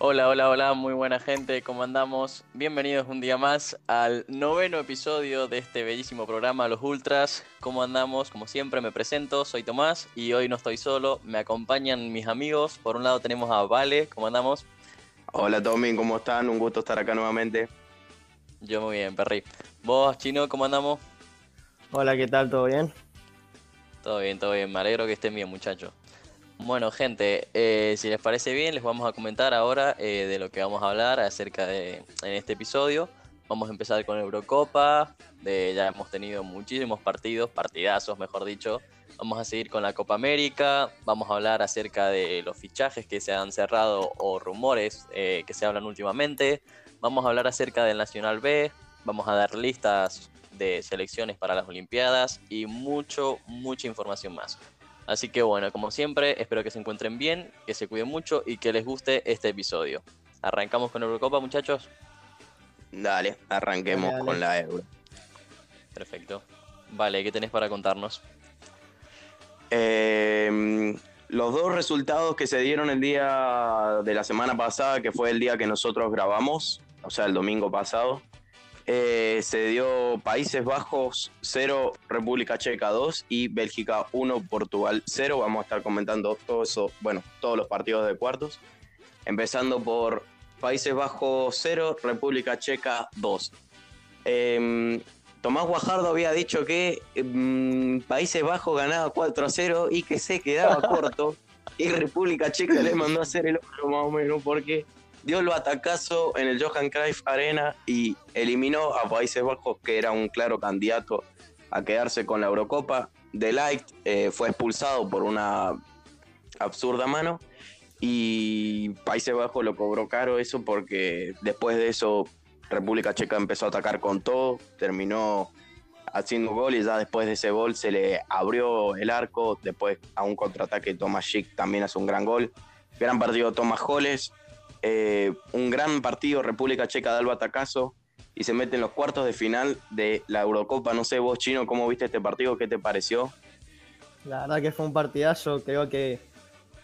Hola, hola, hola, muy buena gente, ¿cómo andamos? Bienvenidos un día más al noveno episodio de este bellísimo programa Los Ultras. ¿Cómo andamos? Como siempre me presento, soy Tomás y hoy no estoy solo, me acompañan mis amigos. Por un lado tenemos a Vale, ¿cómo andamos? Hola Tommy, ¿cómo están? Un gusto estar acá nuevamente. Yo muy bien, Perry. ¿Vos, Chino, cómo andamos? Hola, ¿qué tal? ¿Todo bien? Todo bien, todo bien, me alegro que estén bien muchachos. Bueno, gente, eh, si les parece bien, les vamos a comentar ahora eh, de lo que vamos a hablar acerca de en este episodio. Vamos a empezar con Eurocopa, de, ya hemos tenido muchísimos partidos, partidazos mejor dicho. Vamos a seguir con la Copa América, vamos a hablar acerca de los fichajes que se han cerrado o rumores eh, que se hablan últimamente. Vamos a hablar acerca del Nacional B, vamos a dar listas de selecciones para las Olimpiadas y mucho, mucha información más. Así que bueno, como siempre, espero que se encuentren bien, que se cuiden mucho y que les guste este episodio. ¿Arrancamos con Eurocopa, muchachos? Dale, arranquemos con la Euro. Perfecto. Vale, ¿qué tenés para contarnos? Eh, los dos resultados que se dieron el día de la semana pasada, que fue el día que nosotros grabamos, o sea, el domingo pasado, eh, se dio Países Bajos 0, República Checa 2 y Bélgica 1, Portugal 0. Vamos a estar comentando todo eso, bueno, todos los partidos de cuartos. Empezando por Países Bajos 0, República Checa 2. Em, Tomás Guajardo había dicho que em, Países Bajos ganaba 4 a 0 y que se quedaba corto. Y República Checa le mandó a hacer el otro más o menos porque dio el batacazo en el Johan Cruyff Arena y eliminó a Países Bajos, que era un claro candidato a quedarse con la Eurocopa. De Light eh, fue expulsado por una absurda mano y Países Bajos lo cobró caro eso porque después de eso República Checa empezó a atacar con todo, terminó haciendo gol y ya después de ese gol se le abrió el arco, después a un contraataque Thomas Schick también hace un gran gol. Gran partido Thomas Holles, eh, un gran partido, República Checa da el batacazo y se mete en los cuartos de final de la Eurocopa. No sé vos, Chino, ¿cómo viste este partido? ¿Qué te pareció? La verdad que fue un partidazo, creo que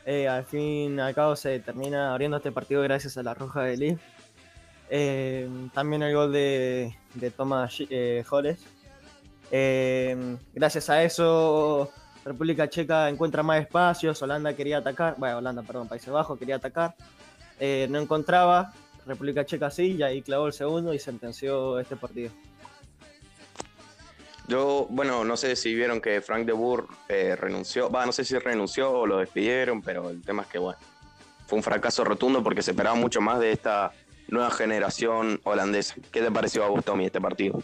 eh, al fin y al cabo se termina abriendo este partido gracias a la Roja de Lee. Eh, también el gol de, de Thomas eh, gracias a eso, República Checa encuentra más espacios, Holanda quería atacar, bueno, Holanda, perdón, Países Bajos quería atacar, eh, no encontraba, República Checa sí, y ahí clavó el segundo y sentenció este partido. Yo, bueno, no sé si vieron que Frank de Boer eh, renunció, va, no sé si renunció o lo despidieron, pero el tema es que, bueno, fue un fracaso rotundo porque se esperaba mucho más de esta nueva generación holandesa. ¿Qué te pareció a vos, Tommy, este partido?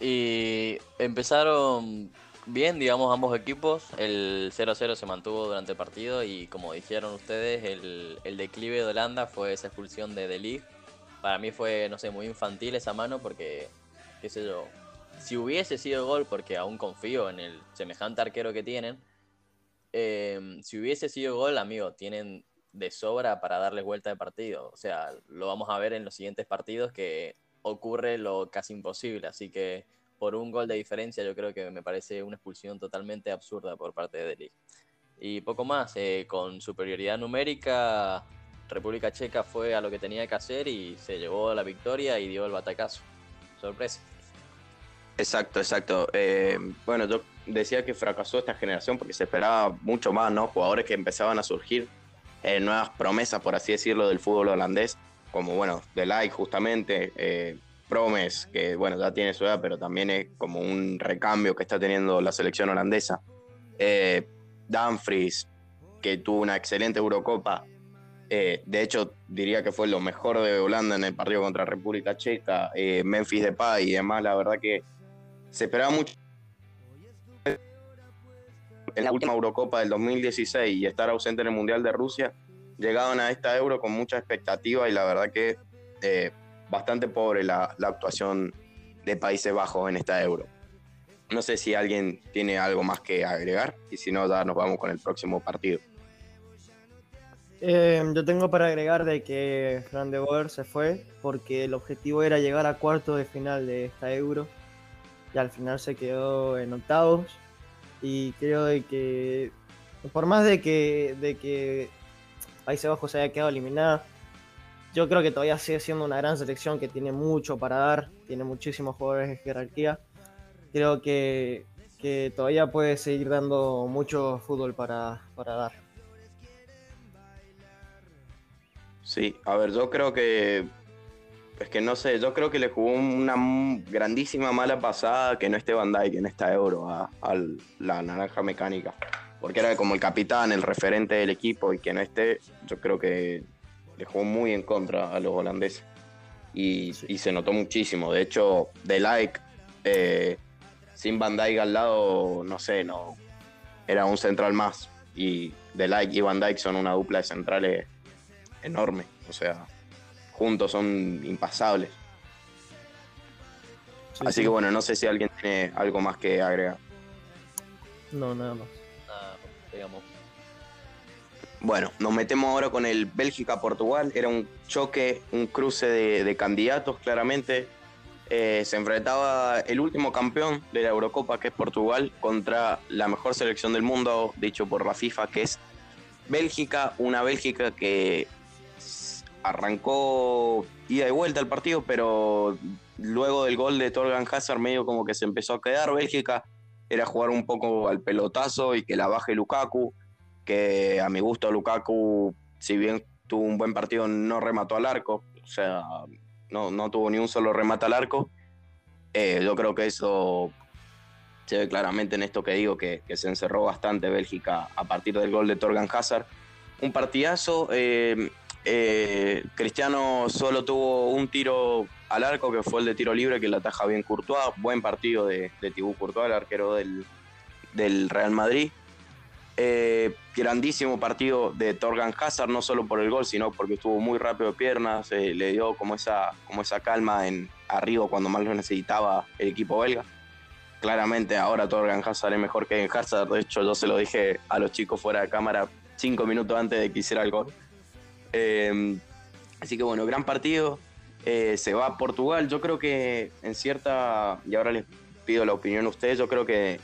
Y empezaron bien, digamos, ambos equipos. El 0-0 se mantuvo durante el partido y como dijeron ustedes, el, declive de Holanda fue esa expulsión de De Para mí fue, no sé, muy infantil esa mano porque, qué sé yo, si hubiese sido gol, porque aún confío en el semejante arquero que tienen, em, si hubiese sido gol, amigo, tienen de sobra para darles vuelta de partido. O sea, lo vamos a ver en los siguientes partidos que ocurre lo casi imposible. Así que por un gol de diferencia, yo creo que me parece una expulsión totalmente absurda por parte de Delic. Y poco más, eh, con superioridad numérica, República Checa fue a lo que tenía que hacer y se llevó la victoria y dio el batacazo. Sorpresa. Exacto, exacto. Eh, bueno, yo decía que fracasó esta generación porque se esperaba mucho más, ¿no? Jugadores que empezaban a surgir, eh, nuevas promesas, por así decirlo, del fútbol holandés, como, bueno, De justamente, Promes, que bueno, ya tiene su edad, pero también es como un recambio que está teniendo la selección holandesa. Eh, Dumfries, que tuvo una excelente Eurocopa. Eh, de hecho, diría que fue lo mejor de Holanda en el partido contra República Checa. Eh, Memphis Depay y demás, la verdad que se esperaba mucho en la última Eurocopa del 2016 y estar ausente en el Mundial de Rusia, llegaban a esta Euro con mucha expectativa y la verdad que eh, bastante pobre la, actuación de Países Bajos en esta Euro. No sé si alguien tiene algo más que agregar y si no, ya nos vamos con el próximo partido. Eh, yo tengo para agregar de que Fran de se fue porque el objetivo era llegar a cuarto de final de esta Euro y al final se quedó en octavos y creo de que por más de que, de que Países Bajos se haya quedado eliminada. Yo creo que todavía sigue siendo una gran selección que tiene mucho para dar, tiene muchísimos jugadores de jerarquía. Creo que, que todavía puede seguir dando mucho fútbol para, para dar. Sí, a ver, yo creo que. Es que no sé, yo creo que le jugó una grandísima mala pasada que no esté Van Dijk en esta euro a, a la naranja mecánica. Porque era como el capitán, el referente del equipo y que no esté, yo creo que le jugó muy en contra a los holandeses. Y, y se notó muchísimo. De hecho, De Like, eh, sin Van Dijk al lado, no sé, no era un central más. Y De Like y Van Dijk son una dupla de centrales enorme. O sea, juntos son impasables. Sí, Así sí. que bueno, no sé si alguien tiene algo más que agregar. No, nada más. Nada, digamos. Bueno, nos metemos ahora con el Bélgica-Portugal. Era un choque, un cruce de, candidatos, claramente. Eh, se enfrentaba el último campeón de la Eurocopa, que es Portugal, contra la mejor selección del mundo, dicho por la FIFA, que es Bélgica. Una Bélgica que arrancó ida y vuelta al partido, pero luego del gol de Torgan Hazard, medio como que se empezó a quedar. Bélgica era jugar un poco al pelotazo y que la baje Lukaku que a mi gusto Lukaku, si bien tuvo un buen partido, no remató al arco, o sea, no, no tuvo ni un solo remate al arco. Eh, yo creo que eso se ve claramente en esto que digo, que, que se encerró bastante Bélgica a partir del gol de Torgan Hazard. Un partidazo, eh, eh, Cristiano solo tuvo un tiro al arco, que fue el de tiro libre, que la ataja bien Courtois, buen partido de, de Thibaut Courtois, el arquero del, del Real Madrid. Eh, grandísimo partido de Torgan Hazard, no solo por el gol, sino porque estuvo muy rápido de piernas, eh, le dio como esa, como esa calma en arriba cuando más lo necesitaba el equipo belga. Claramente ahora Torgan Hazard es mejor que en Hazard, de hecho yo se lo dije a los chicos fuera de cámara cinco minutos antes de que hiciera el gol. Eh, así que bueno, gran partido. Eh, se va a Portugal, yo creo que en cierta, y ahora les pido la opinión a ustedes, yo creo que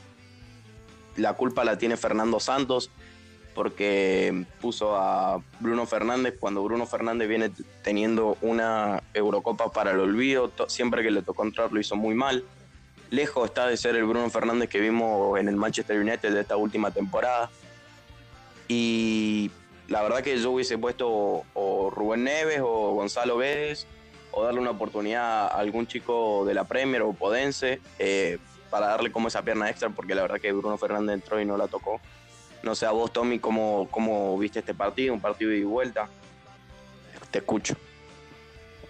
la culpa la tiene Fernando Santos porque puso a Bruno Fernández cuando Bruno Fernández viene teniendo una Eurocopa para el olvido, siempre que le tocó entrar lo hizo muy mal. Lejos está de ser el Bruno Fernández que vimos en el Manchester United de esta última temporada. Y la verdad que yo hubiese puesto o, o Rubén Neves o Gonzalo Vélez o darle una oportunidad a algún chico de la Premier o Podense eh, para darle como esa pierna extra, porque la verdad que Bruno Fernández entró y no la tocó. No sé a vos, Tommy, cómo, cómo viste este partido, un partido de vuelta. Te escucho.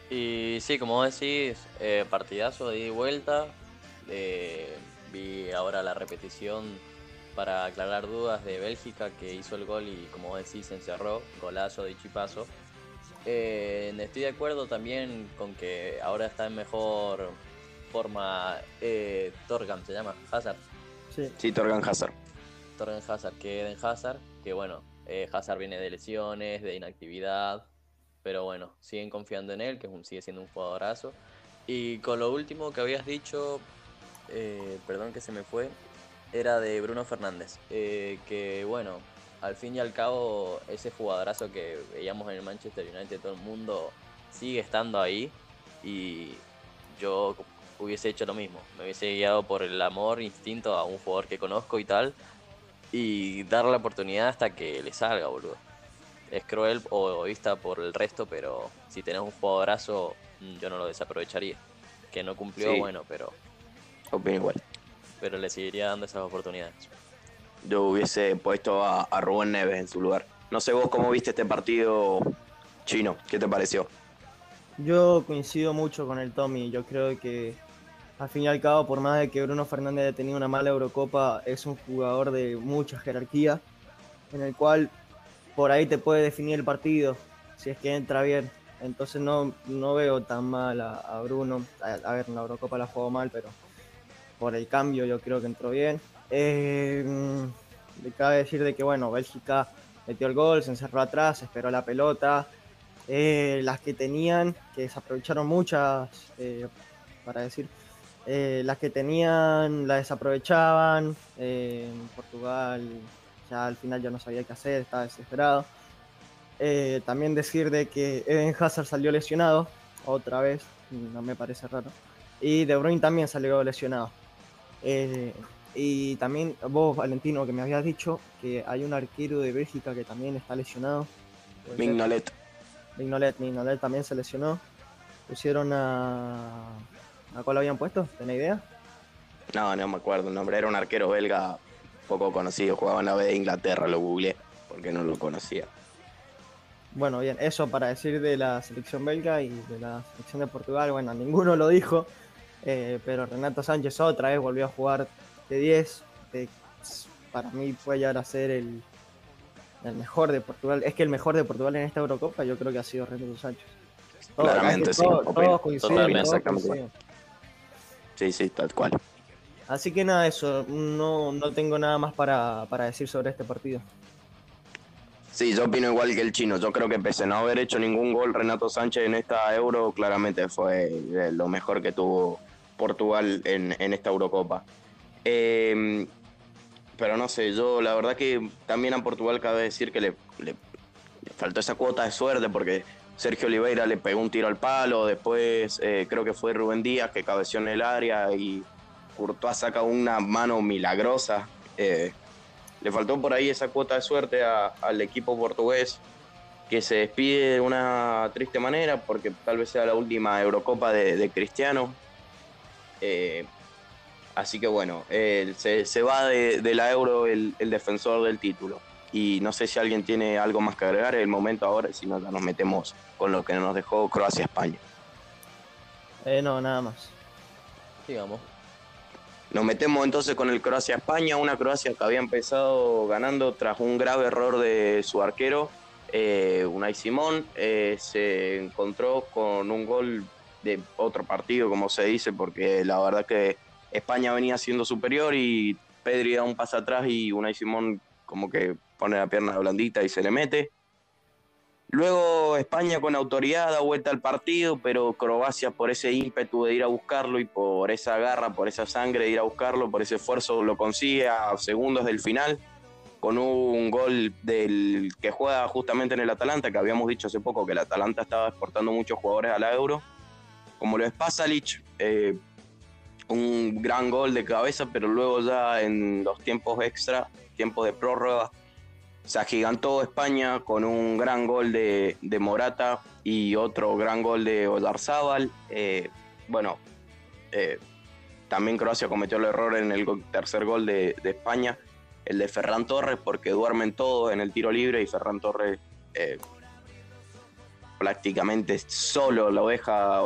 Y sí, como decís, eh, partidazo de vuelta. Eh, vi ahora la repetición para aclarar dudas de Bélgica que hizo el gol y como decís se encerró, golazo de chipazo. Eh, estoy de acuerdo también con que ahora está en mejor forma eh, Torgan, se llama Hazard. Sí. Sí, Torgan Hazard. Torgan Hazard que Eden Hazard, que bueno, eh, Hazard viene de lesiones, de inactividad, pero bueno, siguen confiando en él, que es un- sigue siendo un jugadorazo. Y con lo último que habías dicho, eh, perdón que se me fue, era de Bruno Fernández, eh, que bueno, al fin y al cabo ese jugadorazo que veíamos en el Manchester United, todo el mundo sigue estando ahí y yo hubiese hecho lo mismo, me hubiese guiado por el amor, instinto a un jugador que conozco y tal, y darle la oportunidad hasta que le salga, boludo. Es cruel o egoísta por el resto, pero si tenés un jugadorazo, mm, yo no lo desaprovecharía. Que no cumplió, Sí. bueno, pero, Opino igual. pero le seguiría dando esas oportunidades. Yo hubiese puesto a, a Rubén Neves en su lugar. No sé vos cómo viste este partido chino. ¿Qué te pareció? Yo coincido mucho con el Tommy. Yo creo que al fin y al cabo, por más de que Bruno Fernández haya tenido una mala Eurocopa, es un jugador de mucha jerarquía, en el cual por ahí te puede definir el partido, si es que entra bien. Entonces no, no veo tan mal a, Bruno. A, a ver, la Eurocopa la jugó mal, pero por el cambio yo creo que entró bien. Eh, le cabe decir de que, bueno, Bélgica metió el gol, se encerró atrás, esperó la pelota. Eh, las que tenían, que desaprovecharon muchas, eh, para decir, eh, las que tenían la desaprovechaban. eh, en Portugal ya al final ya no sabía qué hacer, estaba desesperado. Eh, también decir de que Eden Hazard salió lesionado, otra vez, no me parece raro. Y De Bruyne también salió lesionado. Y también vos, Valentino, que me habías dicho que hay un arquero de Bélgica que también está lesionado. Mignolet. Mignolet, Mignolet también se lesionó. Pusieron a... ¿A cuál habían puesto? ¿Tenés idea? No, no me acuerdo el nombre. Era un arquero belga poco conocido. Jugaba en la B de Inglaterra, lo googleé porque no lo conocía. Bueno, bien, eso para decir de la selección belga y de la selección de Portugal. Bueno, ninguno lo dijo, eh, pero Renato Sánchez otra vez volvió a jugar de 10. para mí fue llegar a ser el, el mejor de Portugal. Es que el mejor de Portugal en esta Eurocopa yo creo que ha sido Renato Sánchez. Claramente, sí. Todos coinciden, Sí, sí, tal cual. Así que nada, eso. No, no tengo nada más para, para decir sobre este partido. Sí, yo opino igual que el chino. Yo creo que pese a no haber hecho ningún gol Renato Sánchez en esta Euro, claramente fue eh, lo mejor que tuvo Portugal en, esta Eurocopa. Em, pero no sé, yo la verdad que también a Portugal cabe decir que le, faltó esa cuota de suerte porque Sergio Oliveira le pegó un tiro al palo, después eh, creo que fue Rubén Díaz que cabeció en el área y Courtois saca una mano milagrosa. Eh, le faltó por ahí esa cuota de suerte al equipo portugués que se despide de una triste manera porque tal vez sea la última Eurocopa de, Cristiano. Eh, así que bueno, se, va de, la Euro el, defensor del título. Y no sé si alguien tiene algo más que agregar en el momento ahora, si no, nos metemos con lo que nos dejó Croacia-España. Eh, no, nada más. Sigamos. Nos metemos entonces con el Croacia-España, una Croacia que había empezado ganando tras un grave error de su arquero, eh, Unai Simón, eh, se encontró con un gol de otro partido, como se dice, porque la verdad que España venía siendo superior y Pedri da un paso atrás y Unai Simón como que pone la pierna blandita y se le mete. Luego España con autoridad da vuelta al partido, pero Croacia por ese ímpetu de ir a buscarlo y por esa garra, por esa sangre de ir a buscarlo, por ese esfuerzo lo consigue a segundos del final con un gol del que juega justamente en el Atalanta, que habíamos dicho hace poco que el Atalanta estaba exportando muchos jugadores a la Euro, como lo es Pasalic, eh, un gran gol de cabeza, pero luego ya en los tiempos extra, tiempos de prórroga, se agigantó España con un gran gol de, Morata y otro gran gol de Olarzábal. Eh, bueno, eh, también Croacia cometió el error en el tercer gol de, España, el de Ferran Torres, porque duermen todos en el tiro libre y Ferran Torres eh, prácticamente solo lo deja,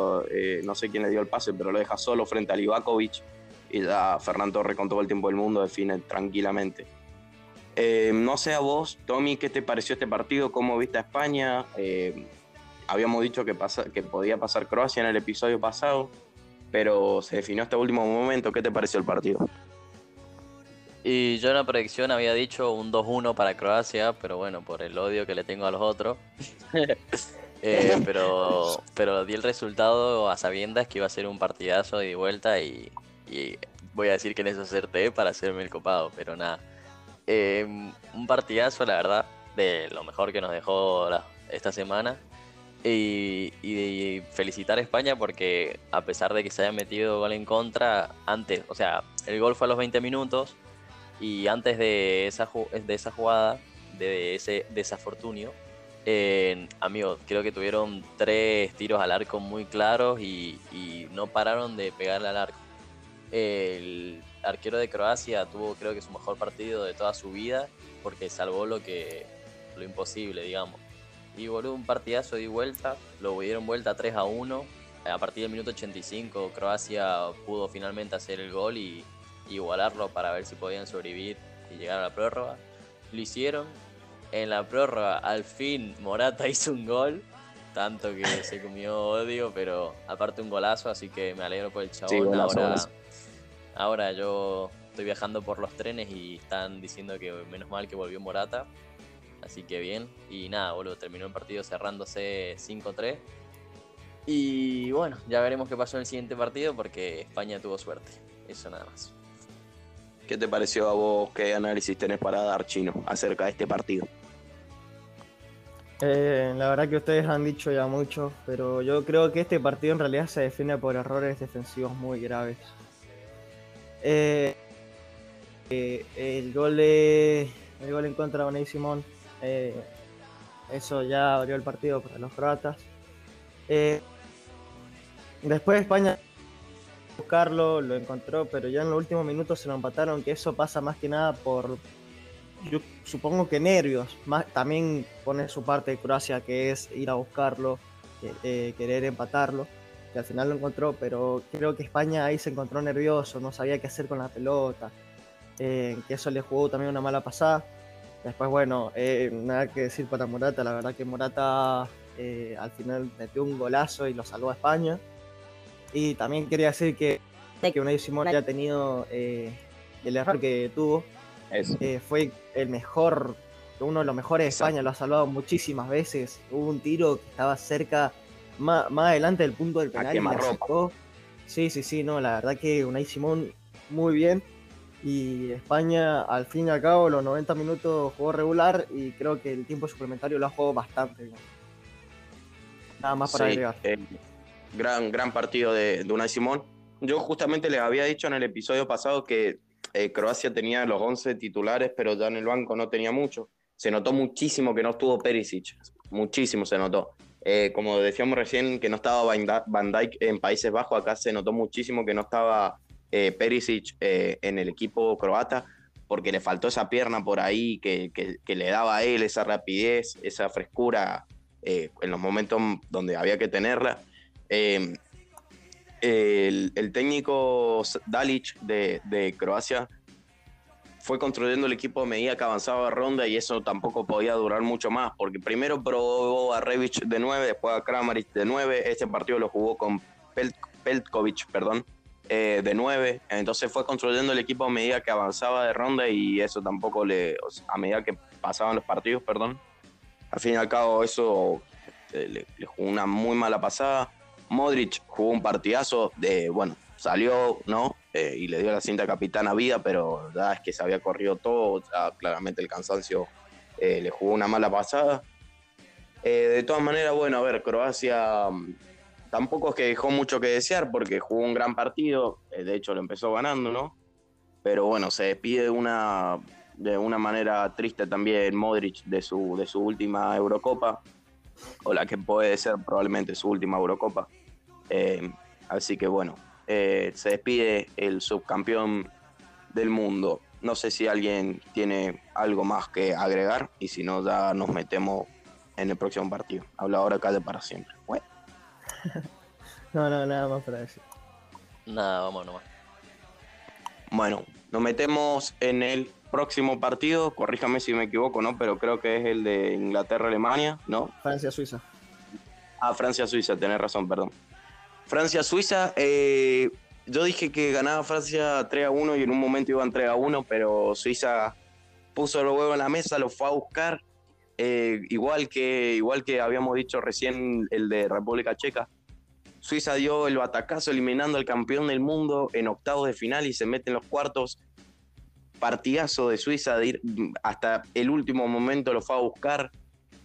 no sé quién le dio el pase, pero lo deja solo frente a Livakovic y ya Ferran Torres con todo el tiempo del mundo define tranquilamente. Eh, no sé a vos, Tommy, ¿qué te pareció este partido? ¿Cómo viste a España? Eh, habíamos dicho que, que podía pasar Croacia en el episodio pasado, pero se definió este último momento. ¿Qué te pareció el partido? Y yo en la predicción había dicho un 2-1 para Croacia, pero bueno, por el odio que le tengo a los otros. Eh, pero, pero di el resultado a sabiendas que iba a ser un partidazo de vuelta y, y voy a decir que en eso acerté para hacerme el copado, pero nada. Em, un partidazo, la verdad, de lo mejor que nos dejó esta semana. Y, felicitar a España porque a pesar de que se haya metido gol en contra, antes, o sea, el gol fue a los 20 minutos y antes de esa, de esa jugada, de ese desafortunio, eh, amigos, creo que tuvieron tres tiros al arco muy claros y, y no pararon de pegarle al arco. El, arquero de Croacia tuvo creo que su mejor partido de toda su vida porque salvó lo que lo imposible, digamos. Y volvió un partidazo de vuelta, lo dieron vuelta 3 a 1. A partir del minuto 85 Croacia pudo finalmente hacer el gol y, igualarlo para ver si podían sobrevivir y llegar a la prórroga. Lo hicieron. En la prórroga al fin Morata hizo un gol, tanto que se comió odio, pero aparte un golazo, así que me alegro por el chabón. Ahora Ahora yo estoy viajando por los trenes y están diciendo que menos mal que volvió Morata. Así que bien. Y nada, boludo, terminó el partido cerrándose 5-3. Y bueno, ya veremos qué pasó en el siguiente partido porque España tuvo suerte. Eso nada más. ¿Qué te pareció a vos? ¿Qué análisis tenés para dar, Chino, acerca de este partido? Eh, la verdad que ustedes han dicho ya mucho, pero yo creo que este partido en realidad se define por errores defensivos muy graves. Eh, eh, el gol de, el gol en contra de Bonay Simón, eso ya abrió el partido para los croatas. después España buscarlo, lo encontró, pero ya en los últimos minutos se lo empataron, que eso pasa más que nada por yo supongo que nervios. Más, también pone su parte de Croacia, que es ir a buscarlo, eh, querer empatarlo, que al final lo encontró, pero creo que España ahí se encontró nervioso, no sabía qué hacer con la pelota, eh, que eso le jugó también una mala pasada. Después, bueno, eh, nada que decir para Morata, la verdad que Morata al final metió un golazo y lo salvó a España. Y también quería decir que, que Unai Simón haya tenido el error que tuvo, eh, fue el mejor, uno de los mejores de España, lo ha salvado muchísimas veces. Hubo un tiro que estaba cerca, más, adelante del punto del penal y la Sí, sí, sí, no, la verdad que Unai Simón muy bien. Y España, al fin y al cabo, los 90 minutos jugó regular y creo que el tiempo suplementario lo ha jugado bastante bien. Nada más para agregar. Eh, gran, gran partido de, de Unai Simón. Yo justamente les había dicho en el episodio pasado que eh, Croacia tenía los 11 titulares, pero ya en el banco no tenía mucho. Se notó muchísimo que no estuvo Perisic, muchísimo se notó. Eh, como decíamos recién, que no estaba Van Dijk en Países Bajos, acá se notó muchísimo que no estaba eh, Perisic en el equipo croata, porque le faltó esa pierna por ahí que, que, le daba a él esa rapidez, esa frescura en los momentos donde había que tenerla. El, técnico Dalic de, Croacia fue construyendo el equipo a medida que avanzaba ronda y eso tampoco podía durar mucho más, porque primero probó a Revic de 9, después a Kramaric de 9, este partido lo jugó con Peltkovic, perdón, eh, de 9, entonces fue construyendo el equipo a medida que avanzaba de ronda y eso tampoco le, a medida que pasaban los partidos, perdón, al fin y al cabo eso eh, le jugó una muy mala pasada. Modric jugó un partidazo, de, bueno, salió, ¿no? Eh, y le dio la cinta capitana a vida, pero ya es que se había corrido todo, claramente el cansancio eh, le jugó una mala pasada. Eh, de todas maneras, bueno, a ver, Croacia mm, tampoco es que dejó mucho que desear porque jugó un gran partido, de hecho lo empezó ganando, ¿no? Pero bueno, se despide de una, de una manera triste también Modric de su, de su última Eurocopa, o la que puede ser probablemente su última Eurocopa. Así que bueno, eh, se despide el subcampeón del mundo. No sé si alguien tiene algo más que agregar y si no, ya nos metemos en el próximo partido. Habla ahora calle para siempre. no, no, nada más para decir. Nada, vamos nomás. Bueno, nos metemos en el próximo partido. Corríjame si me equivoco, ¿no? Pero creo que es el de Inglaterra-Alemania, ¿no? Francia-Suiza. Ah, Francia-Suiza, tenés razón, perdón. Francia-Suiza, eh, yo dije que ganaba Francia 3 a 1 y en un momento iban 3 a 1, pero Suiza puso los huevos en la mesa, lo fue a buscar, eh, igual, que, igual que habíamos dicho recién el de República Checa. Suiza dio el batacazo eliminando al campeón del mundo en octavos de final y se mete en los cuartos. Partidazo de Suiza ir hasta el último momento lo fue a buscar.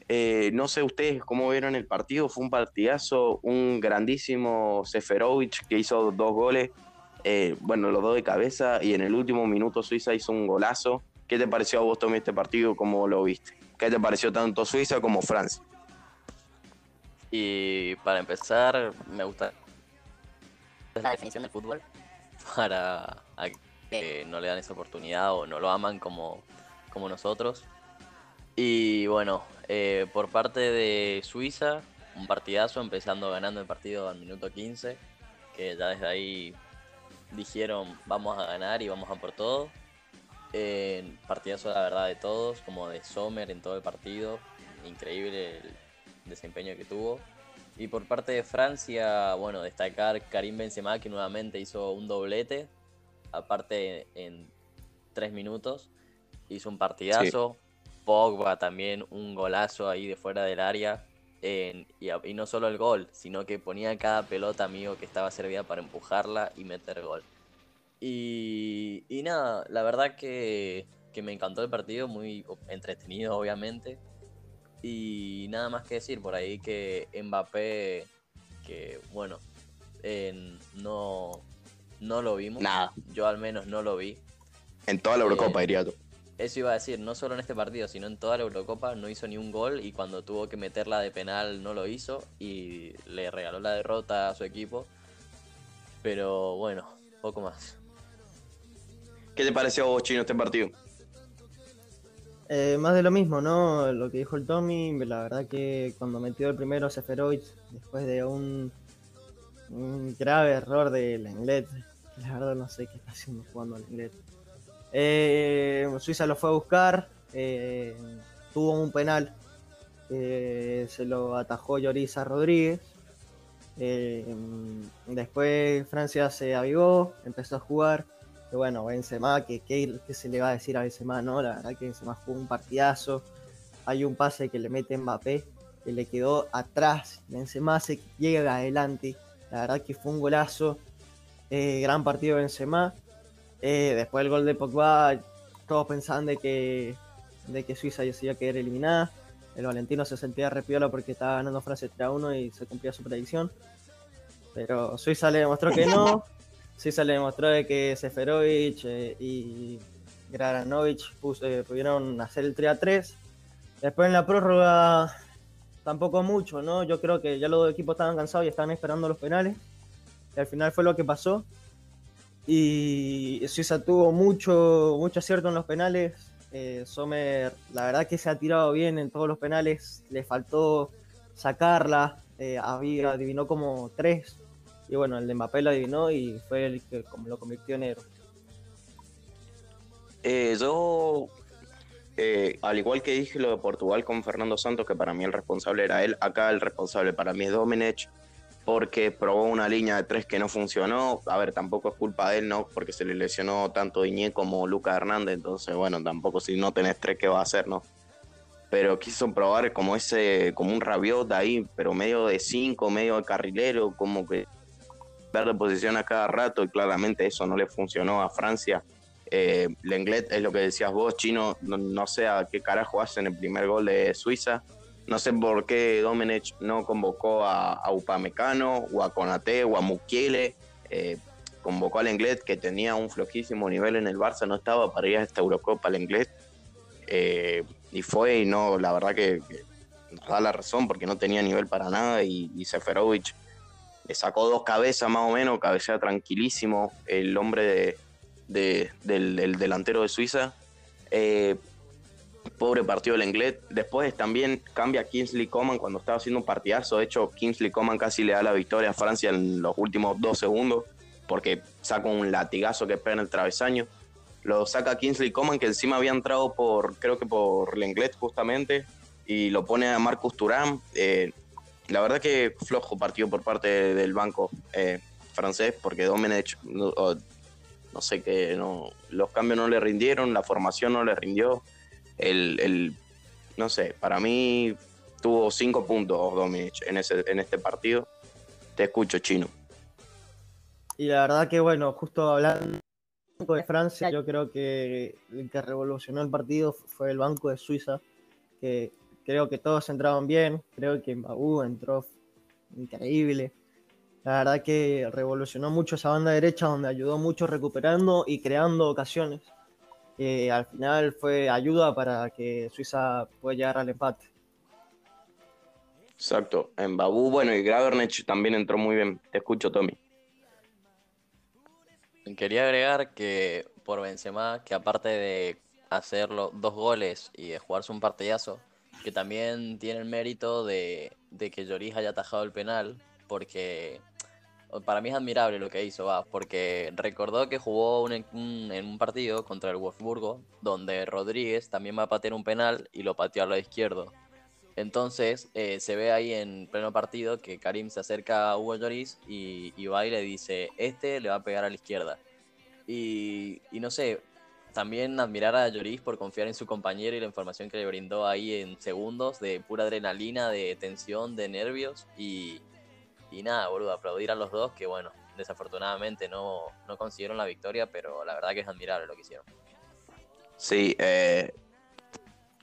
Eh, no sé ustedes cómo vieron el partido, fue un partidazo, un grandísimo Seferovic que hizo dos goles, eh, bueno, los dos de cabeza, y en el último minuto Suiza hizo un golazo. ¿Qué te pareció a vos, Tommy, este partido? ¿Cómo lo viste? ¿Qué te pareció tanto Suiza como Francia? Y para empezar, me gusta la definición del fútbol para que no le dan esa oportunidad o no lo aman como, como nosotros. Y bueno, eh, por parte de Suiza, un partidazo, empezando ganando el partido al minuto 15, que ya desde ahí dijeron vamos a ganar y vamos a por todo. Eh, partidazo la verdad de todos, como de Sommer en todo el partido, increíble el desempeño que tuvo. Y por parte de Francia, bueno, destacar Karim Benzema que nuevamente hizo un doblete, aparte en tres minutos, hizo un partidazo. Pogba también un golazo ahí de fuera del área. y, no solo el gol, sino que ponía cada pelota amigo que estaba servida para empujarla y meter gol. Y, nada, la verdad que, me encantó el partido, muy entretenido obviamente. Y nada más que decir por ahí que Mbappé, que bueno, no, no lo vimos. Nada. Yo al menos no lo vi. En toda la Eurocopa, Eh, diría tú. Eso iba a decir, no solo en este partido, sino en toda la Eurocopa no hizo ni un gol y cuando tuvo que meterla de penal no lo hizo y le regaló la derrota a su equipo. Pero bueno, poco más. ¿Qué te pareció a vos, Chino, este partido? Eh, más de lo mismo, ¿no? Lo que dijo el Tommy, la verdad que cuando metió el primero Seferovic, después de un, un grave error del Englet, la verdad no sé qué está haciendo jugando al Englet. Eh, Suiza lo fue a buscar, eh, tuvo un penal, eh, se lo atajó Lloris a Rodríguez. Después Francia se avivó, empezó a jugar. Bueno, Benzema, que se le va a decir a Benzema, ¿no? La verdad que Benzema jugó un partidazo. Hay un pase que le mete Mbappé, que le quedó atrás. Benzema se llega adelante. La verdad que fue un golazo. Gran partido Benzema. Eh, después del gol de Pogba, todos pensaban de que, de que Suiza ya se iba a quedar eliminada. El Valentino se sentía repiola porque estaba ganando Francia 3 a 1 y se cumplía su predicción. Pero Suiza le demostró que no. Suiza le demostró de que Seferovic eh, y Granovic eh, pudieron hacer el 3 a 3. Después en la prórroga tampoco mucho, ¿no? Yo creo que ya los dos equipos estaban cansados y estaban esperando los penales. Y al final fue lo que pasó. Y Suiza tuvo mucho, mucho acierto en los penales. Eh, Sommer, la verdad que se ha tirado bien en todos los penales. Le faltó sacarla. Eh, había, adivinó como tres. Y bueno, el de Mbappé lo adivinó y fue el que lo convirtió en héroe. Eh, yo, eh, al igual que dije lo de Portugal con Fernando Santos, que para mí el responsable era él, acá el responsable para mí es Domenech, porque probó una línea de tres que no funcionó. A ver, tampoco es culpa de él, ¿no? Porque se le lesionó tanto Iñé como Lucas Hernández, entonces, bueno, tampoco si no tenés tres, ¿qué va a hacer, no? Pero quiso probar como ese, como un rabiot ahí, pero medio de cinco, medio de carrilero, como que de posición a cada rato, y claramente eso no le funcionó a Francia. Eh, Lenglet es lo que decías vos, Chino, no, no sé a qué carajo hacen el primer gol de Suiza. No sé por qué Domenech no convocó a, a Upamecano o a Konate o a Mukiele. Eh, convocó al Lenglet que tenía un flojísimo nivel en el Barça, no estaba para ir a esta Eurocopa al Lenglet. Eh, y fue y no, la verdad que, nos da la razón porque no tenía nivel para nada y, y Seferovic le sacó dos cabezas más o menos, cabecea tranquilísimo el hombre de, de, del, del, delantero de Suiza. Eh, pobre partido del inglés. Después también cambia Kingsley Coman cuando estaba haciendo un partidazo. De hecho, Kingsley Coman casi le da la victoria a Francia en los últimos dos segundos porque saca un latigazo que pega en el travesaño. Lo saca Kingsley Coman, que encima había entrado por, creo que por Lenglet justamente, y lo pone a Marcus Turán. Eh, la verdad que flojo partido por parte del banco eh, francés, porque Domenech, no, no sé qué, no, los cambios no le rindieron, la formación no le rindió. El, el, no sé, para mí tuvo cinco puntos Domenech en, ese, en este partido. Te escucho, Chino. Y la verdad que, bueno, justo hablando de Francia, yo creo que el que revolucionó el partido fue el banco de Suiza, que creo que todos entraban bien, creo que Mbaú entró increíble. La verdad que revolucionó mucho esa banda derecha donde ayudó mucho recuperando y creando ocasiones. Eh, al final fue ayuda para que Suiza pueda llegar al empate. Exacto, en Babú, bueno, y Gravernech también entró muy bien. Te escucho, Tommy. Quería agregar que por Benzema, que aparte de hacer los dos goles y de jugarse un partidazo, que también tiene el mérito de, de que Lloris haya atajado el penal, porque para mí es admirable lo que hizo, va, porque recordó que jugó un, en un partido contra el Wolfsburgo, donde Rodríguez también va a patear un penal y lo pateó al lado izquierdo. Entonces eh, se ve ahí en pleno partido que Karim se acerca a Hugo Lloris y, y va y le dice, este le va a pegar a la izquierda. Y, y no sé, también admirar a Lloris por confiar en su compañero y la información que le brindó ahí en segundos de pura adrenalina, de tensión, de nervios y, y nada, boludo, aplaudir a los dos que bueno, desafortunadamente no, no consiguieron la victoria, pero la verdad que es admirable lo que hicieron. Sí, eh,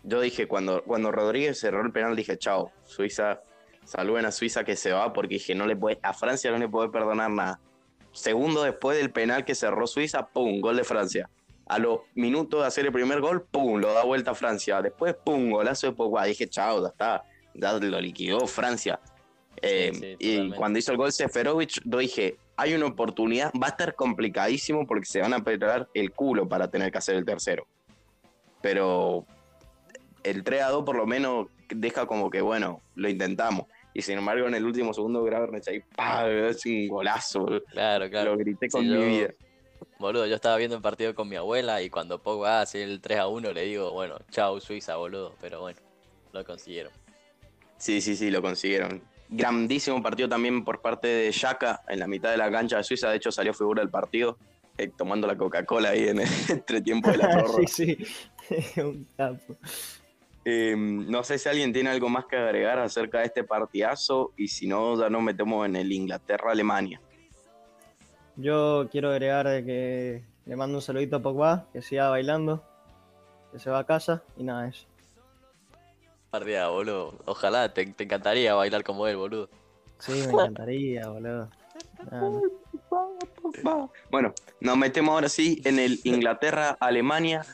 yo dije, cuando, cuando Rodríguez cerró el penal, dije, chao, Suiza, saluden a Suiza que se va, porque dije, no le puede, a Francia no le puede perdonar nada. Segundo después del penal que cerró Suiza, ¡pum! Gol de Francia. A los minutos de hacer el primer gol, ¡pum! Lo da vuelta a Francia. Después, ¡pum! Golazo de Pogba. Dije, chao, ya está. Ya lo liquidó Francia. Eh, y cuando hizo el gol Seferovic, yo dije, hay una oportunidad, va a estar complicadísimo porque se van a pegar el culo para tener que hacer el tercero. Pero el 3 a 2 por lo menos deja como que, bueno, lo intentamos. Y sin embargo, en el último segundo, Gravenich ahí, ¡pah! Es un golazo. Claro, claro. Lo grité con mi vida. Boludo, yo estaba viendo el partido con mi abuela y cuando Pogba hace el 3 a 1 le digo, bueno, chao Suiza, boludo. Pero bueno, lo consiguieron. Sí, sí, sí, lo consiguieron. Grandísimo partido también por parte de Yaka en la mitad de la cancha de Suiza. De hecho, salió figura del partido, eh, tomando la Coca-Cola ahí en el entretiempo de la prórroga. sí, sí. un capo. Em, no sé si alguien tiene algo más que agregar acerca de este partidazo y si no, ya nos metemos en el Inglaterra-Alemania. Yo quiero agregar que le mando un saludito a Pogba, que siga bailando, que se va a casa y nada, eso. Partida, boludo. Ojalá, te, te encantaría bailar como él, boludo. Sí, me encantaría, boludo. Bueno, nos metemos ahora sí en el Inglaterra-Alemania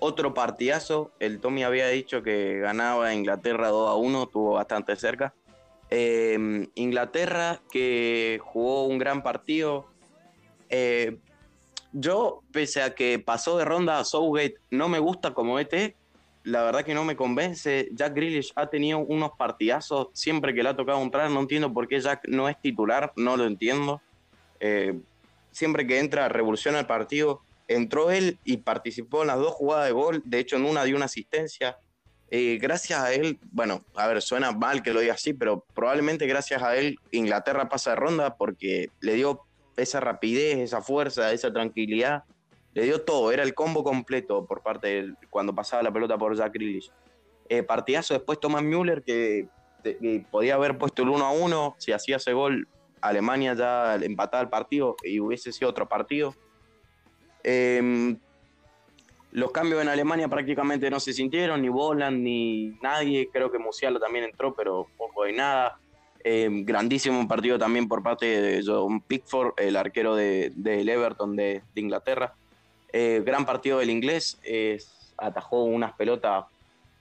otro partidazo. El Tommy había dicho que ganaba Inglaterra 2 a 1, estuvo bastante cerca. Eh, Inglaterra que jugó un gran partido. Eh, yo, pese a que pasó de ronda a Southgate, no me gusta como ET. La verdad que no me convence. Jack Grealish ha tenido unos partidazos siempre que le ha tocado entrar. No entiendo por qué Jack no es titular, no lo entiendo. Eh, siempre que entra, revoluciona el partido entró él y participó en las dos jugadas de gol, de hecho en una dio una asistencia. Eh, gracias a él, bueno, a ver, suena mal que lo diga así, pero probablemente gracias a él Inglaterra pasa de ronda porque le dio esa rapidez, esa fuerza, esa tranquilidad, le dio todo, era el combo completo por parte de cuando pasaba la pelota por Jack Grealish. Eh, partidazo después Thomas Müller que, podía haber puesto el 1 a 1, si hacía ese gol Alemania ya empataba el partido y hubiese sido otro partido Em, los cambios en Alemania prácticamente no se sintieron, ni Boland, ni nadie. Creo que Musiala también entró, pero poco de nada. Em, grandísimo partido también por parte de John Pickford, el arquero del de Everton de, Inglaterra. Eh, gran partido del inglés, atajó unas pelotas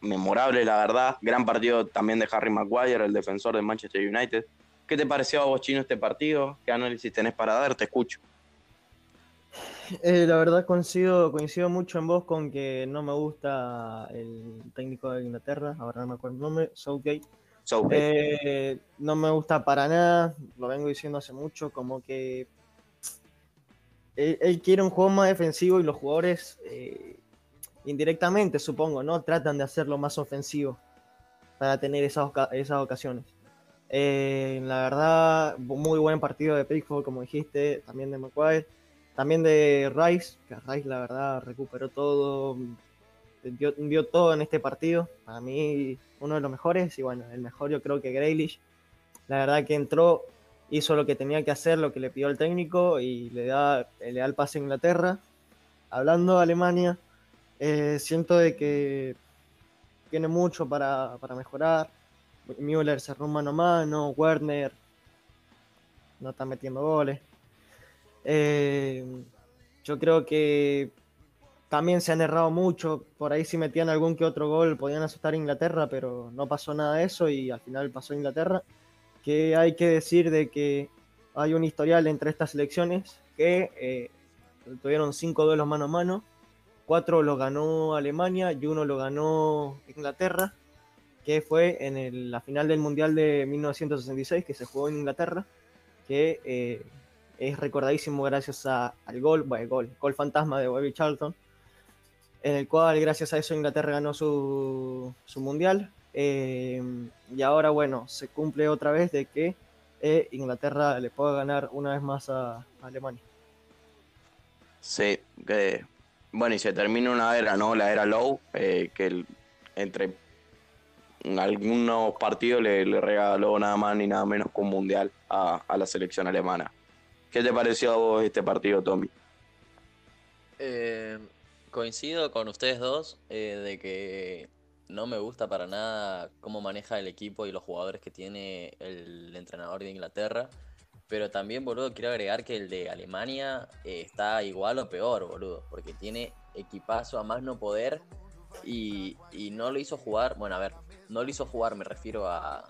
memorables, la verdad. Gran partido también de Harry Maguire, el defensor de Manchester United. ¿Qué te pareció a vos, Chino, este partido? ¿Qué análisis tenés para dar? Te escucho. Eh, la verdad coincido, coincido mucho en vos con que no me gusta el técnico de Inglaterra, ahora no me acuerdo el nombre, Southgate. Eh, no me gusta para nada, lo vengo diciendo hace mucho, como que él, quiere un juego más defensivo y los jugadores eh, indirectamente, supongo, ¿no? Tratan de hacerlo más ofensivo para tener esas, esas ocasiones. la verdad, muy buen partido de Pickford, como dijiste, también de Maguire también de Rice, que Rice la verdad recuperó todo, dio, todo en este partido. Para mí uno de los mejores y bueno, el mejor yo creo que Grealish. La verdad que entró, hizo lo que tenía que hacer, lo que le pidió el técnico y le da, le da el pase a Inglaterra. Hablando de Alemania, eh, siento de que tiene mucho para, para mejorar. Müller cerró mano a mano, Werner no está metiendo goles. Eh, yo creo que también se han errado mucho. Por ahí si metían algún que otro gol podían asustar a Inglaterra, pero no pasó nada de eso y al final pasó Inglaterra. Que hay que decir de que hay un historial entre estas selecciones que eh, tuvieron cinco duelos mano a mano. Cuatro los ganó Alemania y uno lo ganó Inglaterra, que fue en la final del Mundial de 1966 que se jugó en Inglaterra, que eh, es recordadísimo gracias al gol, bueno, el gol, gol fantasma de Bobby Charlton, en el cual gracias a eso Inglaterra ganó su, mundial. Eh, y ahora, bueno, se cumple otra vez de que eh, Inglaterra le pueda ganar una vez más a, Alemania. Sí, que bueno, y se termina una era, ¿no? La era Low, eh, que entre algunos partidos le, regaló nada más ni nada menos que un mundial a la selección alemana. ¿Qué te pareció a vos este partido, Tommy? Eh, coincido con ustedes dos eh, de que no me gusta para nada cómo maneja el equipo y los jugadores que tiene el entrenador de Inglaterra. Pero también, boludo, quiero agregar que el de Alemania eh, está igual o peor, boludo. Porque tiene equipazo a más no poder y, y no lo hizo jugar. Bueno, a ver, no lo hizo jugar, me refiero a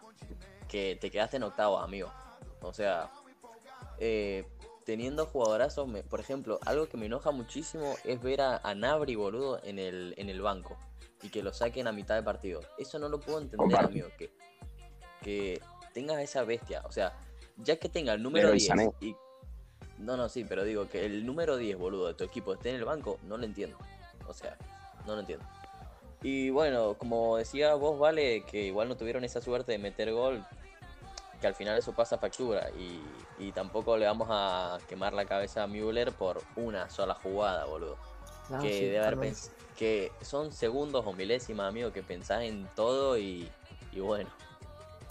que te quedaste en octavo, amigo. O sea, eh, teniendo jugadorazos, me- por ejemplo, algo que me enoja muchísimo es ver a, a Nabri, boludo, en el, en el banco y que lo saquen a mitad de partido. Eso no lo puedo entender, Comparto. amigo, que, que tengas esa bestia. O sea, ya que tenga el número Leroy 10 Sané. y... No, no, sí, pero digo que el número 10, boludo, de tu equipo esté en el banco, no lo entiendo. O sea, no lo entiendo. Y bueno, como decía vos, Vale, que igual no tuvieron esa suerte de meter gol, que al final eso pasa factura. Y, y tampoco le vamos a quemar la cabeza a Müller por una sola jugada, boludo. Ah, que sí, debe haber pens- que son segundos o milésimas, amigo, que pensás en todo y, y bueno,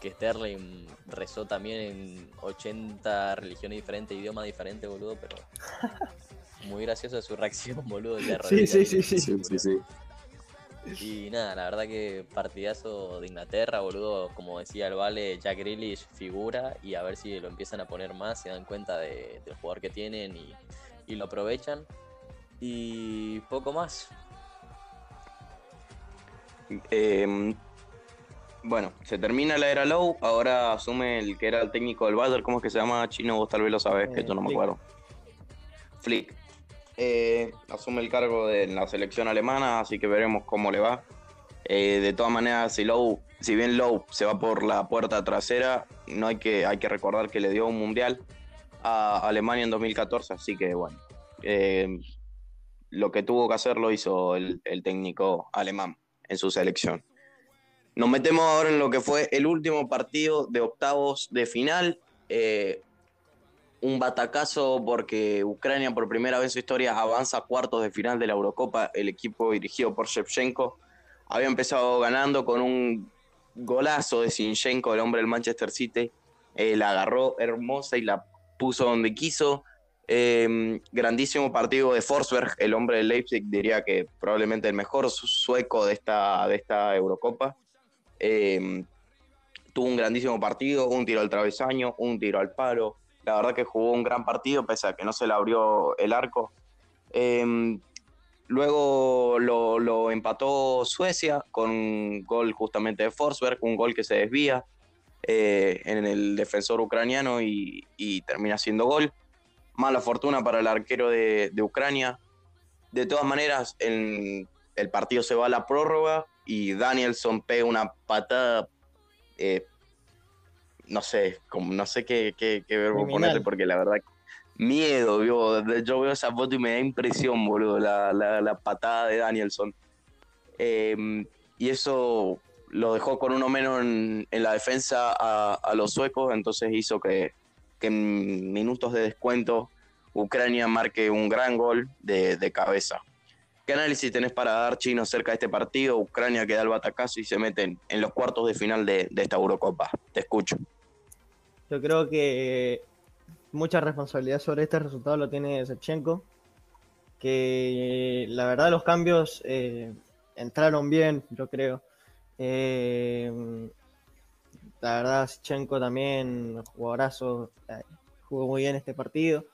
que Sterling rezó también en 80 religiones diferentes, idiomas diferentes, boludo, pero muy gracioso su reacción, boludo. de Sí, sí, sí, sí. Sí, sí, sí. Y nada, la verdad que partidazo de Inglaterra, boludo. Como decía el Vale, Jack Grealish figura y a ver si lo empiezan a poner más, se dan cuenta de- del jugador que tienen y, y lo aprovechan. Y poco más. Eh, bueno, se termina la era Low, ahora asume el que era el técnico del Bayern, ¿cómo es que se llama? Chino, vos tal vez lo sabés, que Eh, yo no me acuerdo. Flick. Eh, asume el cargo de la selección alemana, así que veremos cómo le va. Eh, de todas maneras, si Low, si bien Low se va por la puerta trasera, no hay que, hay que recordar que le dio un mundial a Alemania en 2014, así que bueno. lo que tuvo que hacer lo hizo el, el técnico alemán en su selección. Nos metemos ahora en lo que fue el último partido de octavos de final. Eh, un batacazo porque Ucrania por primera vez en su historia avanza a cuartos de final de la Eurocopa. El equipo dirigido por Shevchenko había empezado ganando con un golazo de Sinchenko, el hombre del Manchester City. Eh, la agarró hermosa y la puso donde quiso. Eh, grandísimo partido de Forsberg, el hombre del Leipzig, diría que probablemente el mejor su- sueco de esta, de esta Eurocopa. Eh, tuvo un grandísimo partido, un tiro al travesaño, un tiro al palo. La verdad que jugó un gran partido, pese a que no se le abrió el arco. Eh, luego lo, lo empató Suecia con un gol justamente de Forsberg, un gol que se desvía eh, en el defensor ucraniano y, y termina siendo gol. Mala fortuna para el arquero de, de Ucrania. De todas maneras, el, el partido se va a la prórroga y Danielson pega una patada, eh, no sé, como, no sé qué, qué, qué verbo ponerle, porque la verdad, miedo, yo, yo veo esa foto y me da impresión, boludo, la, la, la patada de Danielson. Eh, y eso lo dejó con uno menos en, en la defensa a, a los suecos, entonces hizo que, que en minutos de descuento Ucrania marque un gran gol de, cabeza. ¿Qué análisis tenés para dar, Chino, acerca de este partido? Ucrania que da el batacazo y se meten en los cuartos de final de, esta Eurocopa. Te escucho. Yo creo que mucha responsabilidad sobre este resultado lo tiene Shevchenko, que la verdad los cambios eh, entraron bien, yo creo. Eh, la verdad, Shevchenko también, jugadorazo, eh, jugó muy bien este partido.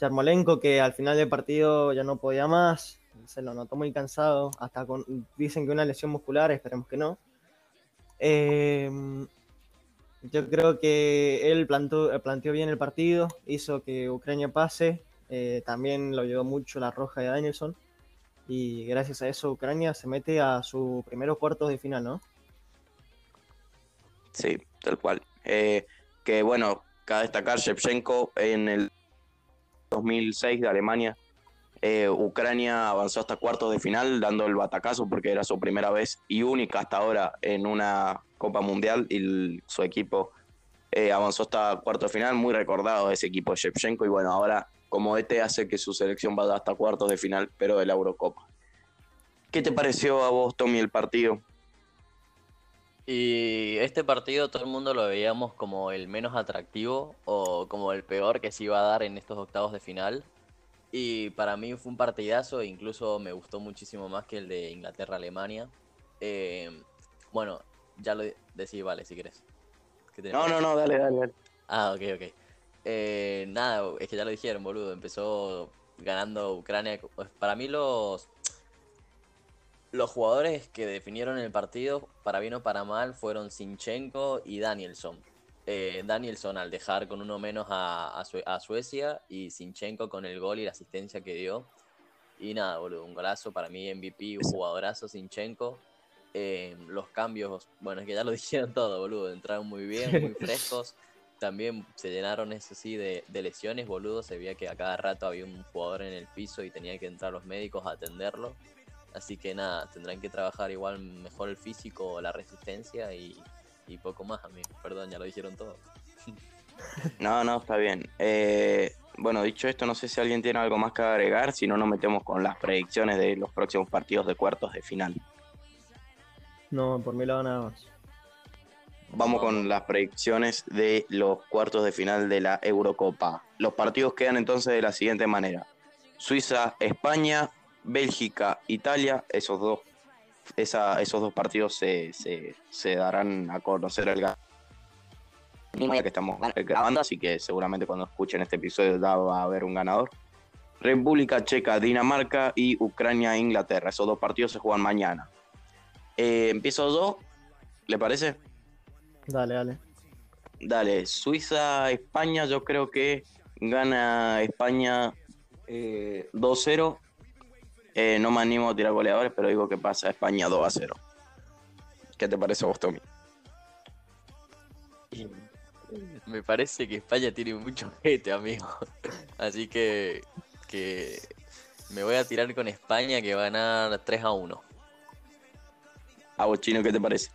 Yarmolenko, que al final del partido ya no podía más, se lo notó muy cansado, hasta con, dicen que una lesión muscular, esperemos que no. Eh, yo creo que él plantó, planteó bien el partido, hizo que Ucrania pase, eh, también lo ayudó mucho la roja de Danielson, y gracias a eso Ucrania se mete a su primeros cuartos de final, ¿no? Sí, tal cual. Eh, que bueno, cabe destacar Shevchenko en el 2006 de Alemania. eh, Ucrania avanzó hasta cuartos de final dando el batacazo porque era su primera vez y única hasta ahora en una Copa Mundial y su equipo eh, avanzó hasta cuartos de final, muy recordado ese equipo de Shevchenko y bueno, ahora como este hace que su selección vaya hasta cuartos de final, pero de la Eurocopa. ¿Qué te pareció a vos, Tommy, el partido? Y este partido todo el mundo lo veíamos como el menos atractivo o como el peor que se iba a dar en estos octavos de final. Y para mí fue un partidazo e incluso me gustó muchísimo más que el de Inglaterra-Alemania. Eh, bueno, ya lo decís, vale, si querés. ¿Qué tenés No, no, no, dale, dale, dale. Ah, ok, ok. Eh, nada, es que ya lo dijeron, boludo. Empezó ganando Ucrania. Para mí los, los jugadores que definieron el partido, para bien o para mal, fueron Sinchenko y Danielson. Eh, Danielson al dejar con uno menos a, a Sue- a Suecia y Sinchenko con el gol y la asistencia que dio. Y nada, boludo, un golazo para mí, MVP, un jugadorazo Sinchenko. Eh, los cambios, bueno, es que ya lo dijeron todo, boludo. Entraron muy bien, muy frescos. También se llenaron, eso sí, de, de lesiones, boludo. Se veía que a cada rato había un jugador en el piso y tenía que entrar los médicos a atenderlo. Así que nada, tendrán que trabajar igual mejor el físico, la resistencia y, y poco más, amigo. Perdón, ya lo dijeron todo. No, no, está bien. Eh, bueno, dicho esto, no sé si alguien tiene algo más que agregar, si no nos metemos con las predicciones de los próximos partidos de cuartos de final. No, por mi lado nada más. Vamos con las predicciones de los cuartos de final de la Eurocopa. Los partidos quedan entonces de la siguiente manera. Suiza, España, Bélgica, Italia, esos dos, esa- esos dos partidos se, se- se darán a conocer al ganador. Que estamos grabando, así que seguramente cuando escuchen este episodio ya va a haber un ganador. República Checa, Dinamarca y Ucrania, Inglaterra. Esos dos partidos se juegan mañana. Eh, empiezo yo, ¿le parece? Dale, dale. Dale, Suiza, España, yo creo que gana España eh, 2-0. Eh, no me animo a tirar goleadores, pero digo que pasa España 2-0. ¿Qué te parece a vos, Tommy? Me parece que España tiene mucho gente, amigo. Así que, que me voy a tirar con España que va a ganar 3 a 1. A vos, Chino, ¿qué te parece?